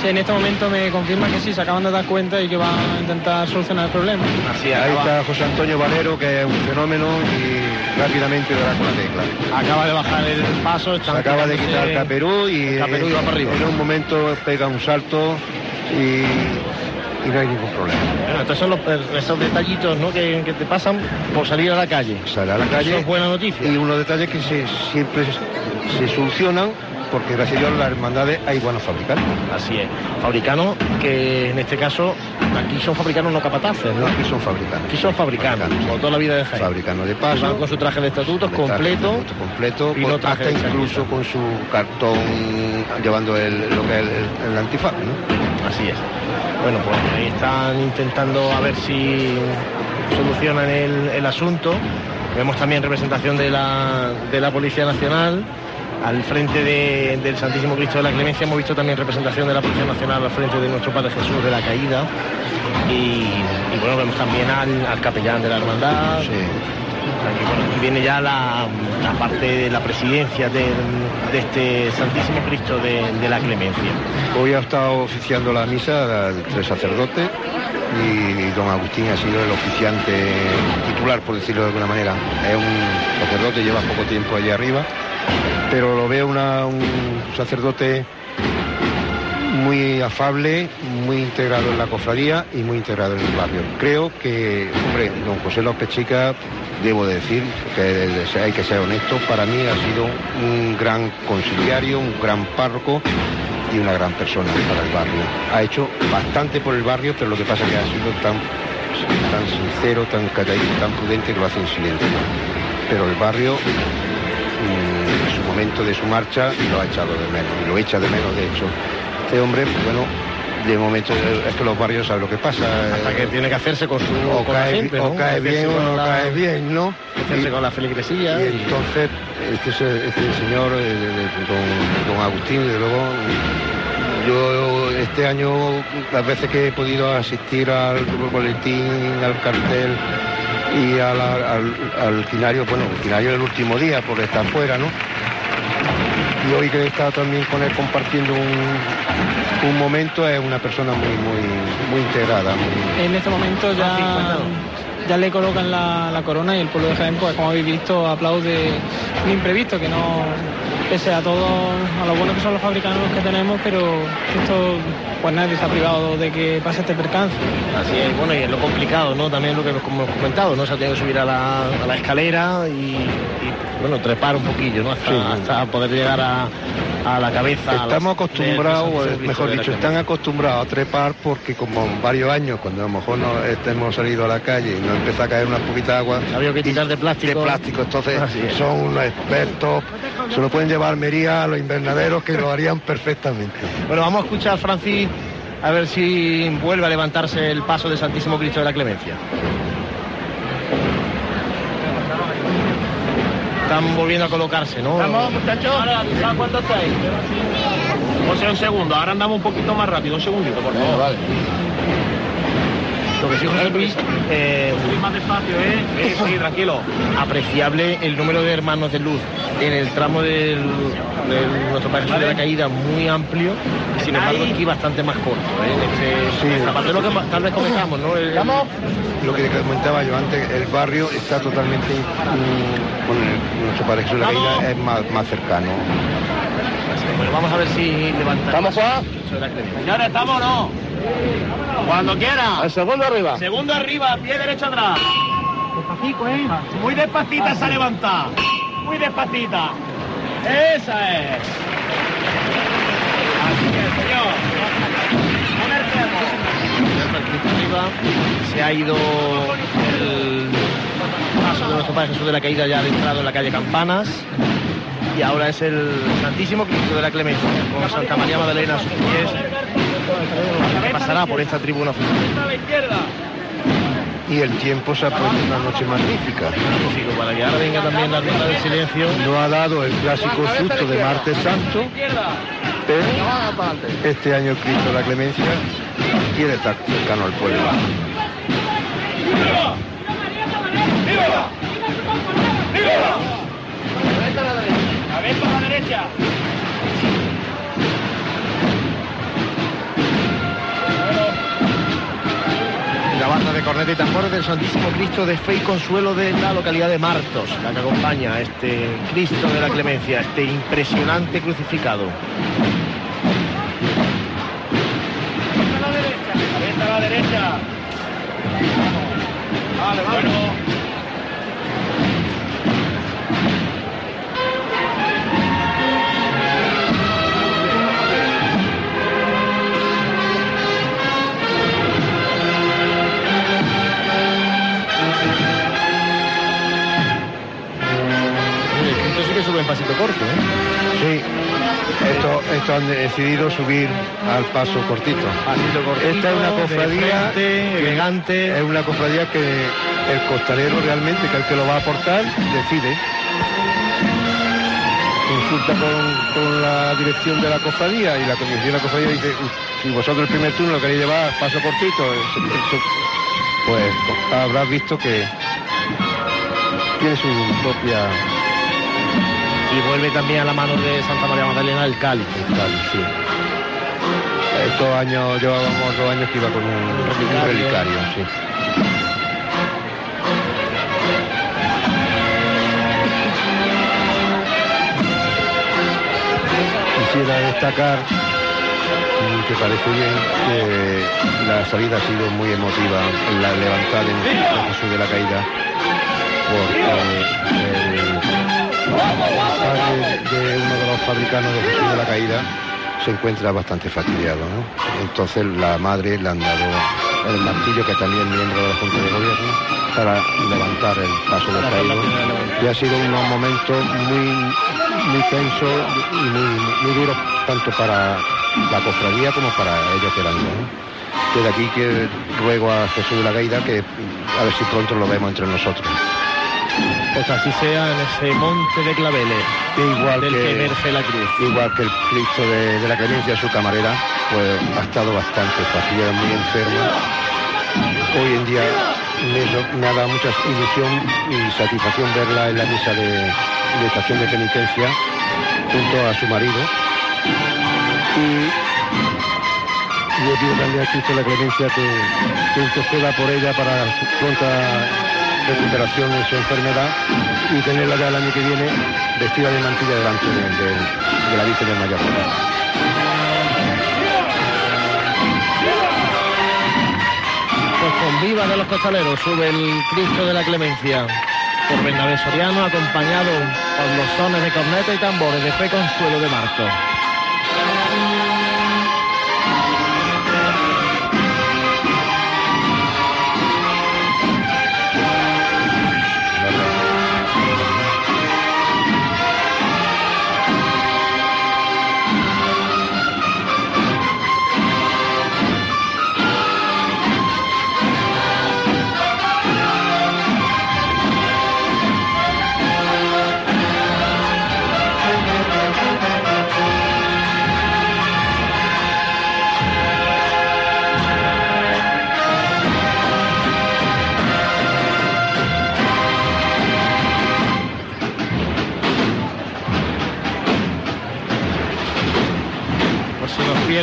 Sí, en este momento me confirma que sí, se acaban de dar cuenta y que van a intentar solucionar el problema. Así Ahí acaba, está José Antonio Valero, que es un fenómeno y rápidamente dará con la tecla. acaba de bajar el paso. Se acaba de quitar el caperú y el caperú y va para arriba. en un momento pega un salto y, y no hay ningún problema. Bueno, estos son los, esos detallitos ¿no? que, que te pasan por salir a la calle. Sale a la Eso calle es buena noticia. y unos detalles que se, siempre se, se solucionan porque gracias a Dios las hermandades hay buenos fabricantes. Así es. Fabricanos que en este caso aquí son fabricanos no capataces, No, ¿no? aquí son fabricantes. Aquí son fabricanos, Fabricanos, como toda la vida de Jaén. Fabricanos de Y van paso. con su traje de estatutos completo. de completo, y no traje hasta incluso con su cartón llevando el, lo que es el, el antifaz, ¿no? Así es. Bueno, pues ahí están intentando a ver si solucionan el, el asunto. Vemos también representación de la, de la Policía Nacional. Al frente de- del Santísimo Cristo de la Clemencia hemos visto también representación de la Policía Nacional al frente de nuestro Padre Jesús de la Caída. Y, y bueno, vemos también al, al capellán de la Hermandad. Sí. Aquí, bueno, aquí viene ya la, la parte de la presidencia de, este Santísimo Cristo de, de la Clemencia. Hoy ha estado oficiando la misa de tres sacerdotes y don Agustín ha sido el oficiante titular, por decirlo de alguna manera. Es un sacerdote, lleva poco tiempo allí arriba, pero lo veo una- un sacerdote muy afable, muy integrado en la cofradía y muy integrado en el barrio. Creo que, hombre, don José López Chica, debo decir que hay que ser honesto, para mí ha sido un gran conciliario, un gran párroco y una gran persona para el barrio. Ha hecho bastante por el barrio, pero lo que pasa es que ha sido tan, tan sincero, tan calladito, tan prudente que lo hace en silencio. Pero el barrio, mm, momento de su marcha, lo ha echado de menos, y lo echa de menos de hecho. Este hombre, pues bueno, de momento eh, es que los barrios saben lo que pasa. Hasta eh, que tiene que hacerse con su o con la cae, gente, o ¿no? cae bien o no la- cae bien, ¿no? hacerse Y- con la feligresía. y y- entonces, este, este señor, eh, don, don Agustín, desde luego, yo este año, las veces que he podido asistir al boletín, al cartel y al, al quinario, bueno, el quinario el último día por estar fuera, ¿no? Y hoy que he estado también con él compartiendo un, un momento, es una persona muy, muy, muy integrada, muy, En este momento Ah, sí, ya, cuéntanos. Ya le colocan la, la corona y el pueblo de Jaén, pues como habéis visto, aplaude un imprevisto que no, pese a todo, a lo bueno que son los fabricanos que tenemos, pero esto, pues nadie está privado de que pase este percance. Así es, bueno, y es lo complicado, ¿no? También lo que hemos hemos comentado, ¿no? Se ha tenido que subir a la, a la escalera y, y, bueno, trepar un poquillo, ¿no? Hasta, Sí. hasta poder llegar a, a la cabeza. a Estamos acostumbrados, mejor de dicho, están acostumbrados a trepar porque como en varios años, cuando a lo mejor no hemos salido a la calle y nos empieza a caer una poquita de agua. Había que tirar de plástico. De plástico, entonces son unos expertos, se lo pueden llevar a Almería a los invernaderos que lo harían perfectamente. Bueno, vamos a escuchar, Francis, a ver si vuelve a levantarse el paso del Santísimo Cristo de la Clemencia. Están volviendo a colocarse, ¿no? Vamos, muchachos. Ahora, ¿sabes cuánto estáis? José, un segundo. Ahora andamos un poquito más rápido. Un segundito, por favor. vale. Lo que sí, José Luis, eh, más despacio, ¿eh? Sí, sí, tranquilo. apreciable el número de hermanos de luz en el tramo del, de nuestro Jesús de la Caída muy amplio y sin embargo aquí bastante más corto. ¿eh? En este- Sí. en esta parte de lo que tal vez comentamos, ¿no? El- Lo que comentaba yo antes, el barrio está totalmente mm, con el- nuestro Jesús de la Caída es más, más cercano. Bueno, vamos a ver si levanta. ¿Estamos, Juan? Señores, ¿estamos o no? Cuando quiera. El segundo arriba. Segundo arriba, pie derecho atrás. Despacito, ¿eh? Muy despacita esa levantada. Muy despacita. Esa es. Así que, señor. Cristo arriba, se ha ido el paso de nuestro Padre Jesús de la Caída ya adentrado en la calle Campanas y ahora es el Santísimo Cristo de la Clemencia con Santa María Magdalena a sus pies que pasará por esta tribuna oficial. Y el tiempo se aprecia una noche magnífica. Magnífico, para que ahora venga también la ronda del silencio. No ha dado el clásico susto de martes santo, pero este año el Cristo la Clemencia quiere estar cercano al pueblo. Cabeza a la derecha. La banda de corneta y tambores del Santísimo Cristo de Fe y Consuelo de la localidad de Martos, la que acompaña a este Cristo de la Clemencia, este impresionante crucificado. A la derecha. A la derecha. Vale, bueno. Esto han decidido subir al paso cortito. Pasito cortito, Esta es una cofradía frente, elegante. Es una cofradía que el costalero realmente, que el que lo va a aportar, decide. Consulta con, con la dirección de la cofradía y la comisión de la cofradía dice, "Uh, si vosotros el primer turno lo queréis llevar paso cortito, eso- eso", pues habrás visto que tiene su propia Y vuelve también a la mano de Santa María Magdalena el cáliz. tal, sí. Estos años, llevábamos dos años que iba con un, un relicario, sí. Quisiera destacar, y que parece bien, que la salida ha sido muy emotiva en la levantada en Cristo Jesús de la Caída, porque el padre de uno de los fabricanos de Jesús de la Caída se encuentra bastante fastidiado, ¿no? Entonces la madre le han dado el martillo, que también es miembro de la Junta de Gobierno, para levantar el paso del caído. Y ha sido unos momentos muy, muy tensos y muy, muy duros tanto para la cofradía como para ellos que eran ¿no? Desde aquí que ruego a Jesús de la Gaida que a ver si pronto lo vemos entre nosotros. Pues así sea en ese monte de claveles igual del que, que emerge la cruz. Igual que el Cristo de, de la Clemencia, su camarera, pues ha estado bastante fatiga, muy enferma. Hoy en día me, me ha dado mucha ilusión y satisfacción verla en la misa de, de estación de penitencia junto a su marido. Y yo pido también a Cristo de la Clemencia que, que interceda por ella para su pronta recuperación de su enfermedad y tenerla ya el año que viene vestida de mantilla delante de, de- de la Virgen del Mayor. Pues con viva de los costaleros sube el Cristo de la Clemencia por Bernabé Soriano acompañado por los sones de corneta y tambores de fe consuelo de Marto.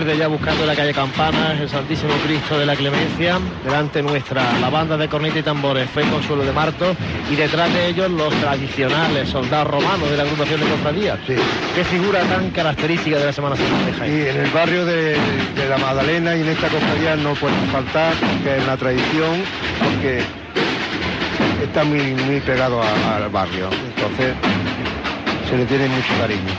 Pierde ya buscando la calle Campanas, el Santísimo Cristo de la Clemencia, delante nuestra la banda de corneta y tambores Fe Consuelo de Marto y detrás de ellos los tradicionales soldados romanos de la agrupación de cofradías. Sí. Qué figura tan característica de la Semana Santa de Jaén. Y en el barrio de, de la Magdalena y en esta cofradía no pueden faltar, que es la tradición, porque está muy, muy pegado a- al barrio. Entonces se le tiene mucho cariño.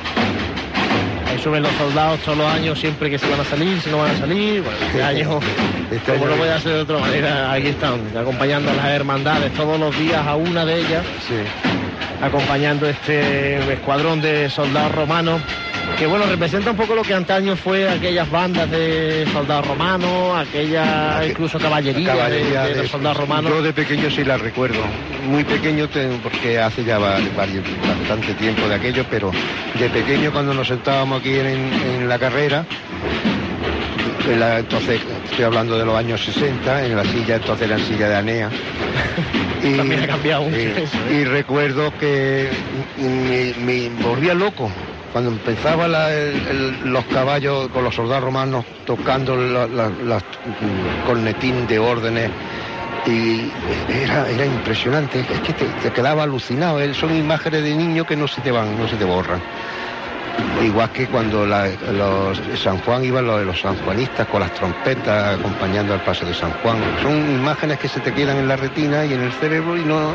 Ahí suben los soldados todos los años, siempre que se van a salir, si no van a salir. Bueno, este año, Este como año- no voy a hacer de otra manera, aquí están, acompañando a las hermandades todos los días a una de ellas. Sí. acompañando este escuadrón de soldados romanos, que bueno, representa un poco lo que antaño fue aquellas bandas de soldados romanos, aquella Aqu- incluso caballería, de- soldados romanos. Yo de pequeño sí la recuerdo. Muy pequeño porque hace ya va- varios- bastante tiempo de aquello, pero de pequeño cuando nos sentábamos aquí en, en la carrera, en la- entonces estoy hablando de los años 60, en la silla, entonces era en silla de Anea. Y, También ha cambiado mucho y- eso, ¿eh? y recuerdo que me, me volvía loco cuando empezaba la- el- los caballos con los soldados romanos tocando la- la- las mm, cornetín de órdenes y era, era impresionante, es que te, te quedaba alucinado, eh, son imágenes de niños que no se te van, no se te borran. Igual que cuando la- los San Juan iban los, los sanjuanistas con las trompetas acompañando al paso de San Juan. Son imágenes que se te quedan en la retina y en el cerebro y no,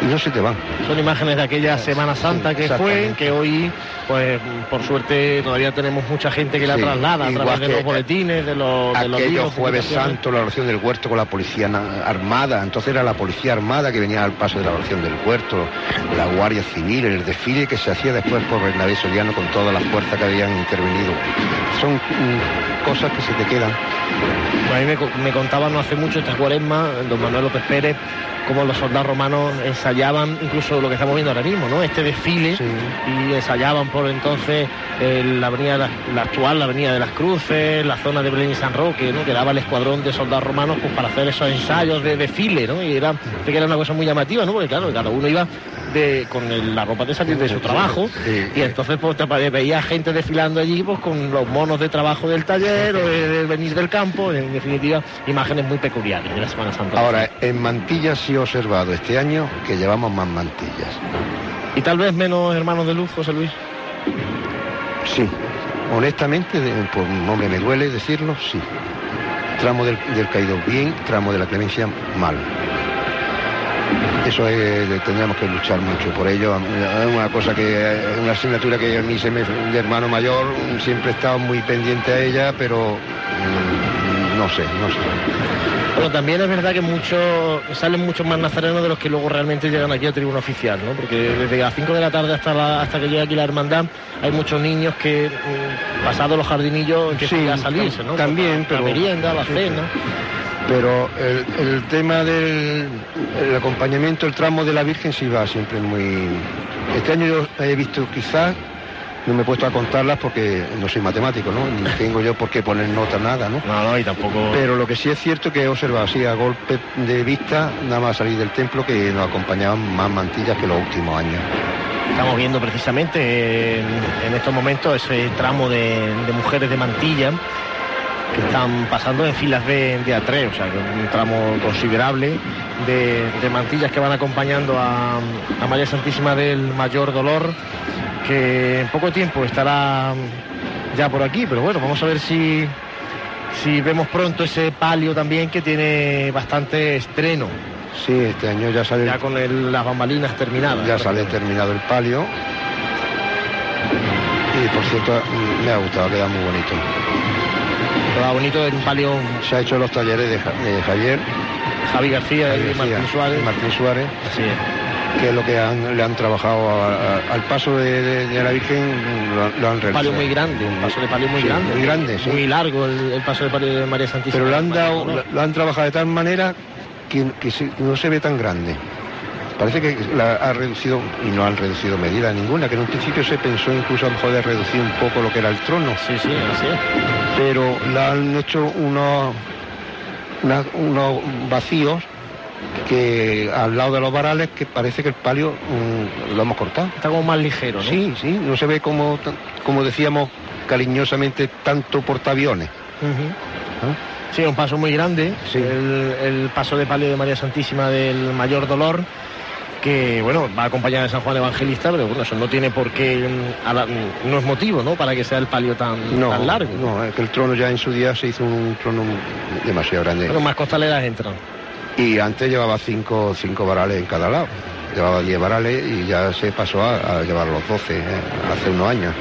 y no se te van. Son imágenes de aquella Semana Santa que fue, que hoy, pues por suerte, todavía tenemos mucha gente que la Sí, traslada a través de los boletines, de los, de los libros, jueves santo, la oración del huerto con la policía armada. Entonces era la policía armada que venía al paso de la oración del huerto, la guardia civil, el desfile que se hacía después por Bernabé Soriano con toda la fuerza que habían intervenido. Son mm, cosas que se te quedan. A mí me, me contaba no hace mucho esta cuaresma, don Manuel López Pérez, cómo los soldados romanos ensayaban incluso lo que estamos viendo ahora mismo, ¿no? Este desfile Sí. y ensayaban por entonces eh, la avenida, la, la actual, la avenida de las Cruces, la zona de Belén y San Roque, ¿no? Que daba el escuadrón de soldados romanos pues para hacer esos ensayos de desfile, ¿no? Y era, que era una cosa muy llamativa, ¿no? Porque claro, cada uno iba de, con el- la ropa de salir de su trabajo Sí. y entonces pues te veía gente desfilando allí pues con los monos de trabajo del taller o de, de venir del campo, en definitiva, imágenes muy peculiares de la Semana Santa. Ahora, en mantillas sí he observado este año que llevamos más mantillas. Y tal vez menos hermanos de luz, José Luis. Sí, honestamente, pues, hombre, me duele decirlo, sí. Tramo del, del caído bien, tramo de la clemencia mal. Eso es, de- tendremos que luchar mucho por ello. Es una cosa que, una asignatura que a mí se me, de hermano mayor, siempre he estado muy pendiente a ella, pero mm, no sé, no sé. Bueno, también es verdad que muchos salen muchos más nazarenos de los que luego realmente llegan aquí a tribuna oficial, ¿no? Porque desde las 5 de la tarde hasta la- hasta que llega aquí la hermandad hay muchos niños que mm, pasados los jardinillos empiezan Sí, a salirse, ¿no? también, la, pero- la merienda, la cena. Pero el, el tema del el acompañamiento, el tramo de la Virgen sí va siempre muy... Este año yo he visto quizás, no me he puesto a contarlas porque no soy matemático, ¿no? Ni tengo yo por qué poner nota, nada, ¿no? No, no, y tampoco. Pero lo que sí es cierto que he observado así a golpe de vista, nada más salir del templo, que nos acompañaban más mantillas que los últimos años. Estamos viendo precisamente en, en estos momentos ese tramo de, de mujeres de mantilla que están pasando en filas de, de A3, o sea, un tramo considerable de, de mantillas que van acompañando a, a María Santísima del Mayor Dolor, que en poco tiempo estará ya por aquí, pero bueno, vamos a ver si, si vemos pronto ese palio también que tiene bastante estreno, Sí, este año ya sale, ya con el- las bambalinas terminadas. ya sale terminado el palio. Y por cierto, me ha gustado, queda muy bonito. Lo bonito del palio Se ha hecho los talleres de, Ja- de Javier, Javi García y Martín Suárez. y Martín Suárez, Así es. que es lo que han- le han trabajado a- a- al paso de, de- de la Virgen, lo, lo han Un realizado. palio muy grande, un paso de palio muy Sí, grande. Muy grande, sí. Muy largo el, el paso de palio de María Santísima. Pero lo han, del dado, Mayor Dolor. lo, lo han trabajado de tal manera que, que se- no se ve tan grande. Parece que la ha reducido, y no han reducido medida ninguna, que en un principio se pensó incluso a lo mejor de reducir un poco lo que era el trono, Sí, sí, así es. pero la han hecho unos, una- unos vacíos que al lado de los varales que parece que el palio mm, lo hemos cortado. Está como más ligero, ¿no? Sí, sí, no se ve como, como decíamos cariñosamente tanto portaaviones. Ujú. ¿no? Sí, un paso muy grande. Sí. El, el paso de palio de María Santísima del Mayor Dolor, que bueno, va acompañada de San Juan Evangelista, pero bueno, eso no tiene por qué, mm, mm, no es motivo, ¿no? Para que sea el palio tan, No, tan largo. no, es que el trono ya en su día se hizo un trono demasiado grande. Pero más costaleras entran. Y antes llevaba cinco, cinco varales en cada lado. Llevaba 10 varales y ya se pasó a, a llevar los 12 eh, hace unos años.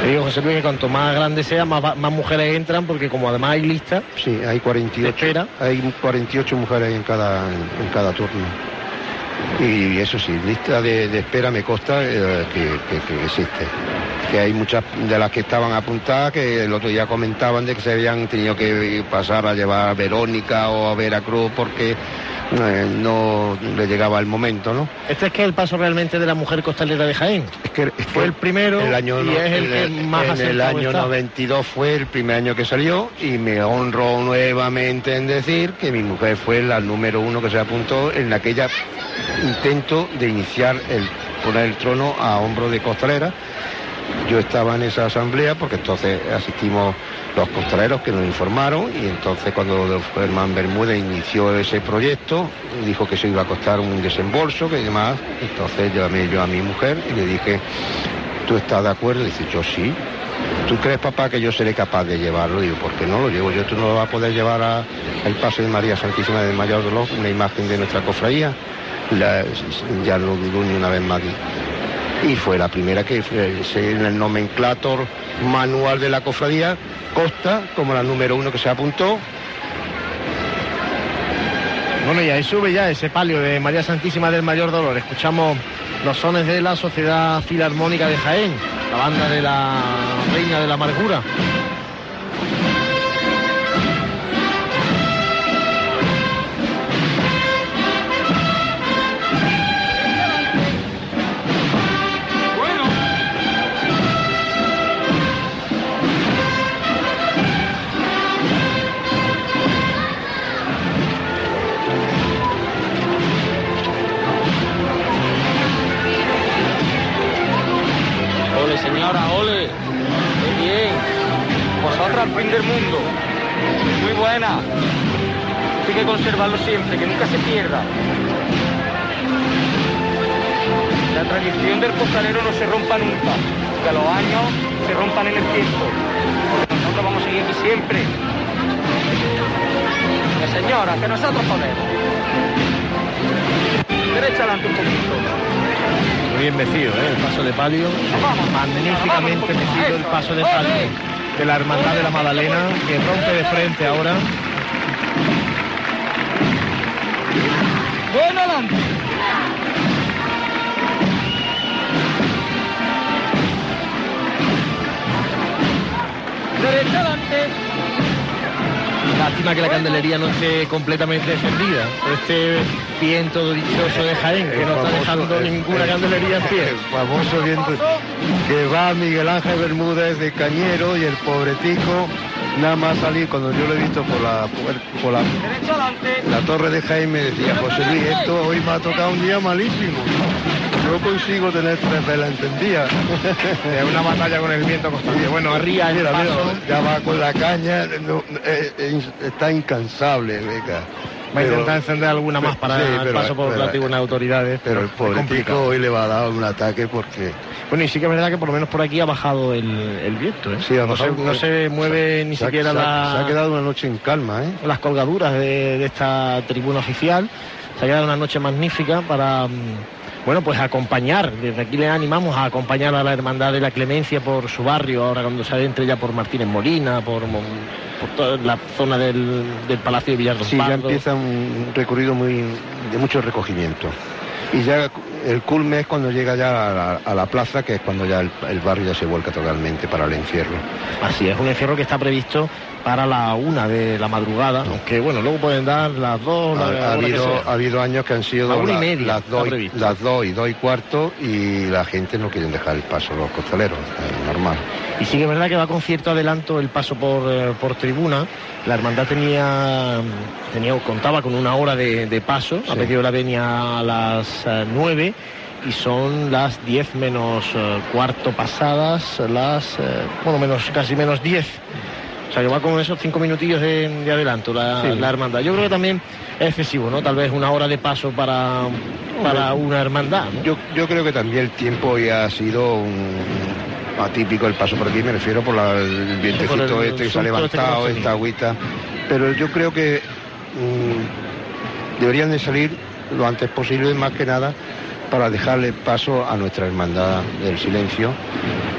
Te digo, José Luis, que cuanto más grande sea, más, más mujeres entran, porque como además hay listas, Sí, hay 48, espera? hay 48 mujeres en cada, en cada turno. Y eso sí, lista de, de espera me consta eh, que, que- que existe. Que hay muchas de las que estaban apuntadas que el otro día comentaban de que se habían tenido que pasar a llevar a Verónica o a Veracruz porque eh, no le llegaba el momento, ¿no? este es que es el paso realmente de la mujer costalera de Jaén. Es que, es Fue el primero el año y no- es el en que más en el año está. 92 fue el primer año que salió y me honro nuevamente en decir que mi mujer fue la número uno que se apuntó en aquella intento de iniciar el poner el trono a hombro de costalera. Yo estaba en esa asamblea porque entonces asistimos los costaleros que nos informaron y entonces cuando Germán Bermúdez inició ese proyecto dijo que se iba a costar un desembolso que demás entonces llamé yo a mi mujer y le dije ¿tú estás de acuerdo? Dice yo sí ¿Tú crees, papá, que yo seré capaz de llevarlo? Digo, ¿por qué no lo llevo? Yo tú no lo vas a poder llevar a el paso de María Santísima del Mayor Dolor, una imagen de nuestra cofradía. Ya no dudó ni una vez más. Y fue la primera que en el nomenclator manual de la cofradía consta como la número uno que se apuntó. Bueno, y ahí sube ya ese palio de María Santísima del Mayor Dolor. Escuchamos los sones de la Sociedad Filarmónica de Jaén, la banda de la Reina de la Amargura. Al fin del mundo. Muy buena. Hay que conservarlo siempre, que nunca se pierda. La tradición del costalero no se rompa nunca. Que los años se rompan en el tiempo. Porque nosotros vamos a seguir aquí siempre. Que señora, que nosotros podemos. Derecha adelante un poquito. Muy bien mecido, ¿eh? el paso de palio. Vamos, Magníficamente vamos, mecido el paso de palio. De la Hermandad de la Magdalena, que rompe de frente ahora. Bueno, adelante. Derecha adelante. Lástima que la candelería no esté completamente encendida este viento dichoso de Jaén, que no está dejando ninguna candelería en pie. El famoso viento que va Miguel Ángel Bermúdez de Cañero y el pobretico nada más salir cuando yo lo he visto por la por la, Derecha adelante. la torre de Jaime decía José Luis esto hoy me ha tocado un día malísimo no consigo tener tres velas encendidas Es una batalla con el viento constante. Bueno, arriba ya va con la caña no, eh, eh, está incansable Beca Va a intentar encender alguna más para Sí, el paso por la tribuna de autoridades. pero el complicado. hoy le va a dar un ataque porque Bueno, y sí que es verdad que por lo menos por aquí ha bajado el, el viento. ¿eh? Sí, no, se, no se mueve ni se siquiera ha- la- se ha quedado una noche en calma ¿eh? las colgaduras de, de esta tribuna oficial. Se ha quedado una noche magnífica para, mm, bueno, pues acompañar. Desde aquí le animamos a acompañar a la Hermandad de la Clemencia por su barrio, ahora cuando se adentre ya por Martínez Molina, por, por toda la zona del, del Palacio de Villar Sí, ya empieza un recorrido muy de mucho recogimiento. Y ya el culme es cuando llega ya a la, a la plaza, que es cuando ya el, el barrio ya se vuelca totalmente para el encierro. Así es, un encierro que está previsto para la una de la madrugada, aunque bueno, luego pueden dar las dos, la Ha, ha hora que habido, ha habido años que han sido La una y la- media las, dos, y- las dos y dos y cuarto y la gente no quieren dejar el paso los costaleros, normal. Y sí que es verdad que va con cierto adelanto el paso por, eh, por tribuna. La hermandad tenía, tenía contaba con una hora de, de paso, ha Sí. pedido la venia a las eh, 9 y son las 10 menos eh, cuarto pasadas, las, eh, bueno, menos, casi menos 10. O sea que va con esos cinco minutillos de, de adelanto la, Sí. la hermandad. Yo creo que también es excesivo, ¿no? Tal vez una hora de paso para, para una hermandad. ¿no? Yo, yo creo que también el tiempo ya ha sido un, atípico el paso por aquí, me refiero por la- el vientecito Por el este que se ha levantado, esta agüita. Pero yo creo que mm, deberían de salir lo antes posible, más que nada, para dejarle paso a nuestra hermandad del silencio,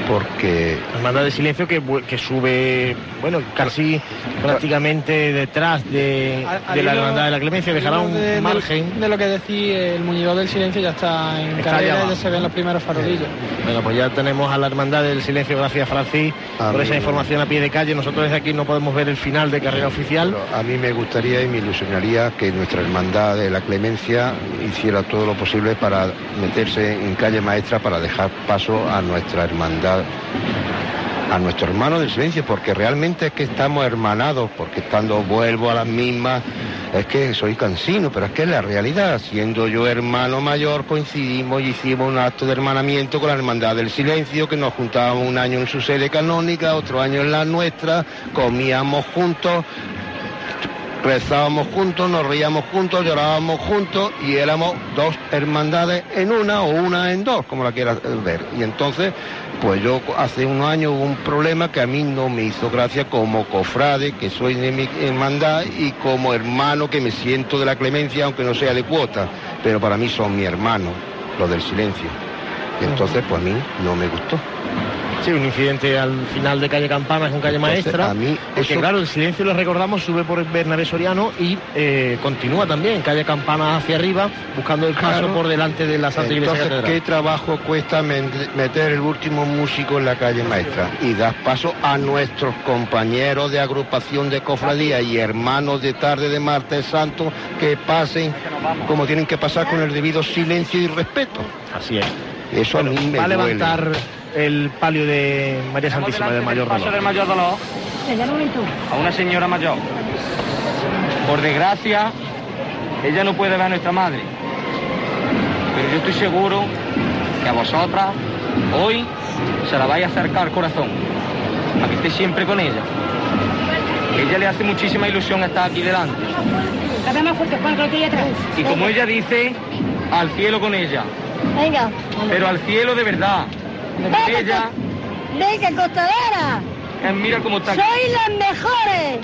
porque Hermandad de Silencio que, que sube, bueno, casi prácticamente detrás de, de la Hermandad de la Clemencia, dejará un de- margen. De, lo que decís, el muñidor del silencio ya está en Está carrera y ya se ven los primeros farolillos. Bueno, pues ya tenemos a la Hermandad del Silencio, gracias Francis por esa información a pie de calle. Nosotros desde aquí no podemos ver el final de carrera oficial. A mí me gustaría y me ilusionaría que nuestra hermandad de la clemencia hiciera todo lo posible para meterse en calle maestra para dejar paso a nuestra hermandad, a nuestro hermano del silencio, porque realmente es que estamos hermanados, porque estando vuelvo a las mismas, es que soy cansino, pero es que es la realidad. Siendo yo hermano mayor, coincidimos y hicimos un acto de hermanamiento con la hermandad del silencio, que nos juntábamos un año en su sede canónica, otro año en la nuestra, comíamos juntos, rezábamos juntos, nos reíamos juntos, llorábamos juntos y éramos dos hermandades en una o una en dos, como la quieras ver. Y entonces, pues yo hace unos años hubo un problema que a mí no me hizo gracia como cofrade, que soy de mi hermandad, y como hermano que me siento de la clemencia, aunque no sea de cuota, pero para mí son mi hermano, los del silencio. Y entonces, pues a mí no me gustó. Sí, un incidente al final de calle Campana con calle Entonces, maestra. a mí porque eso- claro, el silencio lo recordamos, sube por Bernabé Soriano y eh, continúa también calle Campana hacia arriba, buscando el paso Claro. por delante de la Santa Iglesia Entonces, Catedral. ¿qué trabajo cuesta meter el último músico en la calle maestra? Y das paso a nuestros compañeros de agrupación de cofradía y hermanos de tarde de martes santo que pasen como tienen que pasar con el debido silencio y respeto. Así es. Eso a mí me Va a levantar el palio de María Santísima del Mayor paso Dolor. del mayor dolor a una señora mayor. Por desgracia, ella no puede ver a nuestra madre. Pero yo estoy seguro que a vosotras hoy se la vais a acercar al corazón. A que esté siempre con ella. Ella le hace muchísima ilusión estar aquí delante. Y como ella dice, al cielo con ella. Venga. Pero al cielo de verdad. Venga, Ella, co- venga, costalera. eh, mira cómo está. Soy las mejores.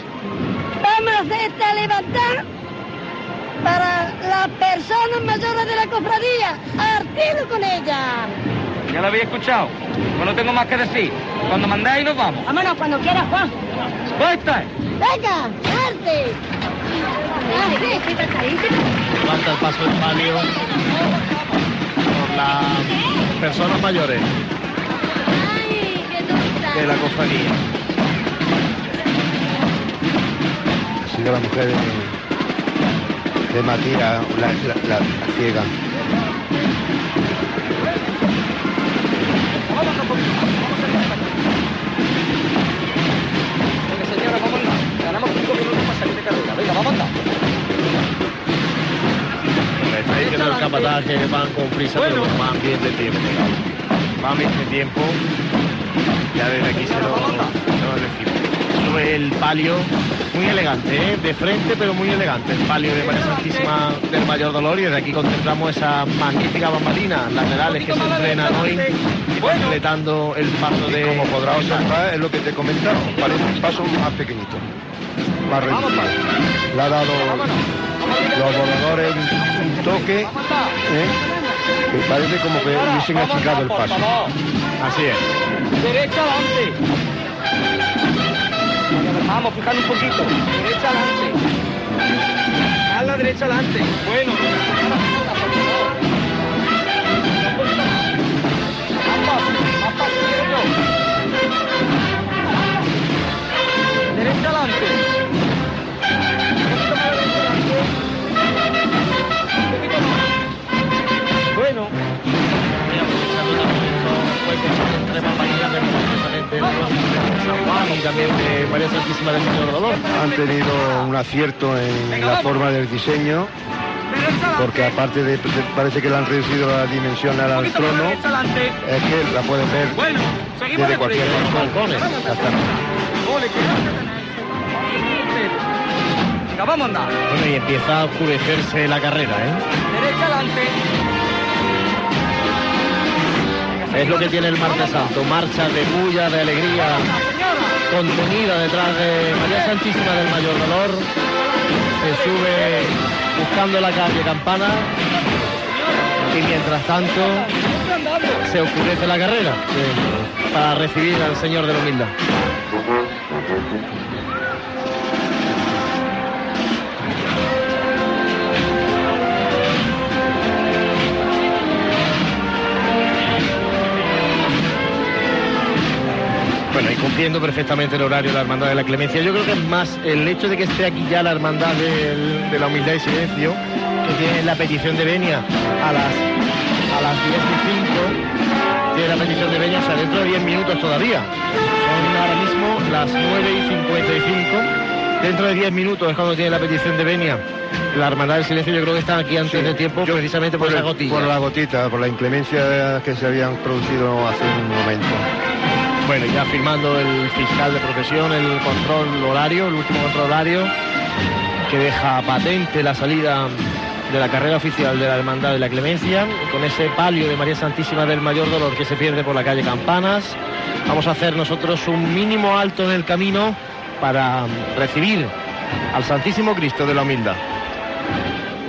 Vamos a hacer esta levantar para las personas mayores de la cofradía. Artilo con ella. Ya lo había escuchado. Pues no tengo más que decir. Cuando mandáis nos vamos. Vámonos cuando quieras, Juan. ¡Puesta! Venga, arte. Levanta el paso del palio por las personas mayores de la cofradía. Ha sido la mujer de, de Matías, la, la- la- la ciega. Venga, señora, vamos a andar. Ganamos cinco minutos para salir de carrera. Venga, vamos a andar. Me está diciendo el capataz que van con prisa, pero Bueno. van bien de tiempo. Van bien de tiempo. Ya desde aquí se lo, se lo el palio, muy elegante, ¿eh? de frente, pero muy elegante. El palio de María Santísima del Mayor Dolor y desde aquí contemplamos esa magnífica bambalina, laterales que se entrenan hoy, completando el paso de... Como podrá observar, es lo que te he comentado, parece un paso más pequeñito, más reducido. Le ha dado los voladores un, un toque, ¿eh? que parece como que hubiesen achicado el paso. Así es. Derecha adelante. Vamos, fijando un poquito. Derecha adelante. A la derecha adelante. Bueno. Derecha adelante. Y también de María Santísima del Dolor. Han tenido un acierto en la forma del diseño, porque aparte de, parece que le han reducido la dimensión al, al trono, es que la pueden ver Bueno, desde de cualquier balcón. Bueno, y empieza a oscurecerse la carrera, ¿eh? Derecha adelante. Es lo que tiene el martes santo, marcha de bulla, de alegría, contenida detrás de María Santísima del Mayor Dolor. Se sube buscando la calle Campana y mientras tanto se oscurece la carrera para recibir al Señor de la Humildad. Bueno, y cumpliendo perfectamente el horario de la Hermandad de la Clemencia. Yo creo que es más el hecho de que esté aquí ya la Hermandad de la Humildad y Silencio, que tiene la petición de venia a las, a las 10 y 5, tiene la petición de venia, o sea, dentro de 10 minutos todavía. Son ahora mismo las 9 y 55. Dentro de 10 minutos es cuando tiene la petición de venia. La Hermandad del Silencio yo creo que están aquí antes de tiempo precisamente por, esa el- gotilla. por la gotita, por la inclemencia que se habían producido hace un momento. Bueno, ya firmando el fiscal de profesión el control horario, el último control horario, que deja patente la salida de la carrera oficial de la Hermandad de la Clemencia, con ese palio de María Santísima del Mayor Dolor que se pierde por la calle Campanas. Vamos a hacer nosotros un mínimo alto en el camino para recibir al Santísimo Cristo de la Humildad.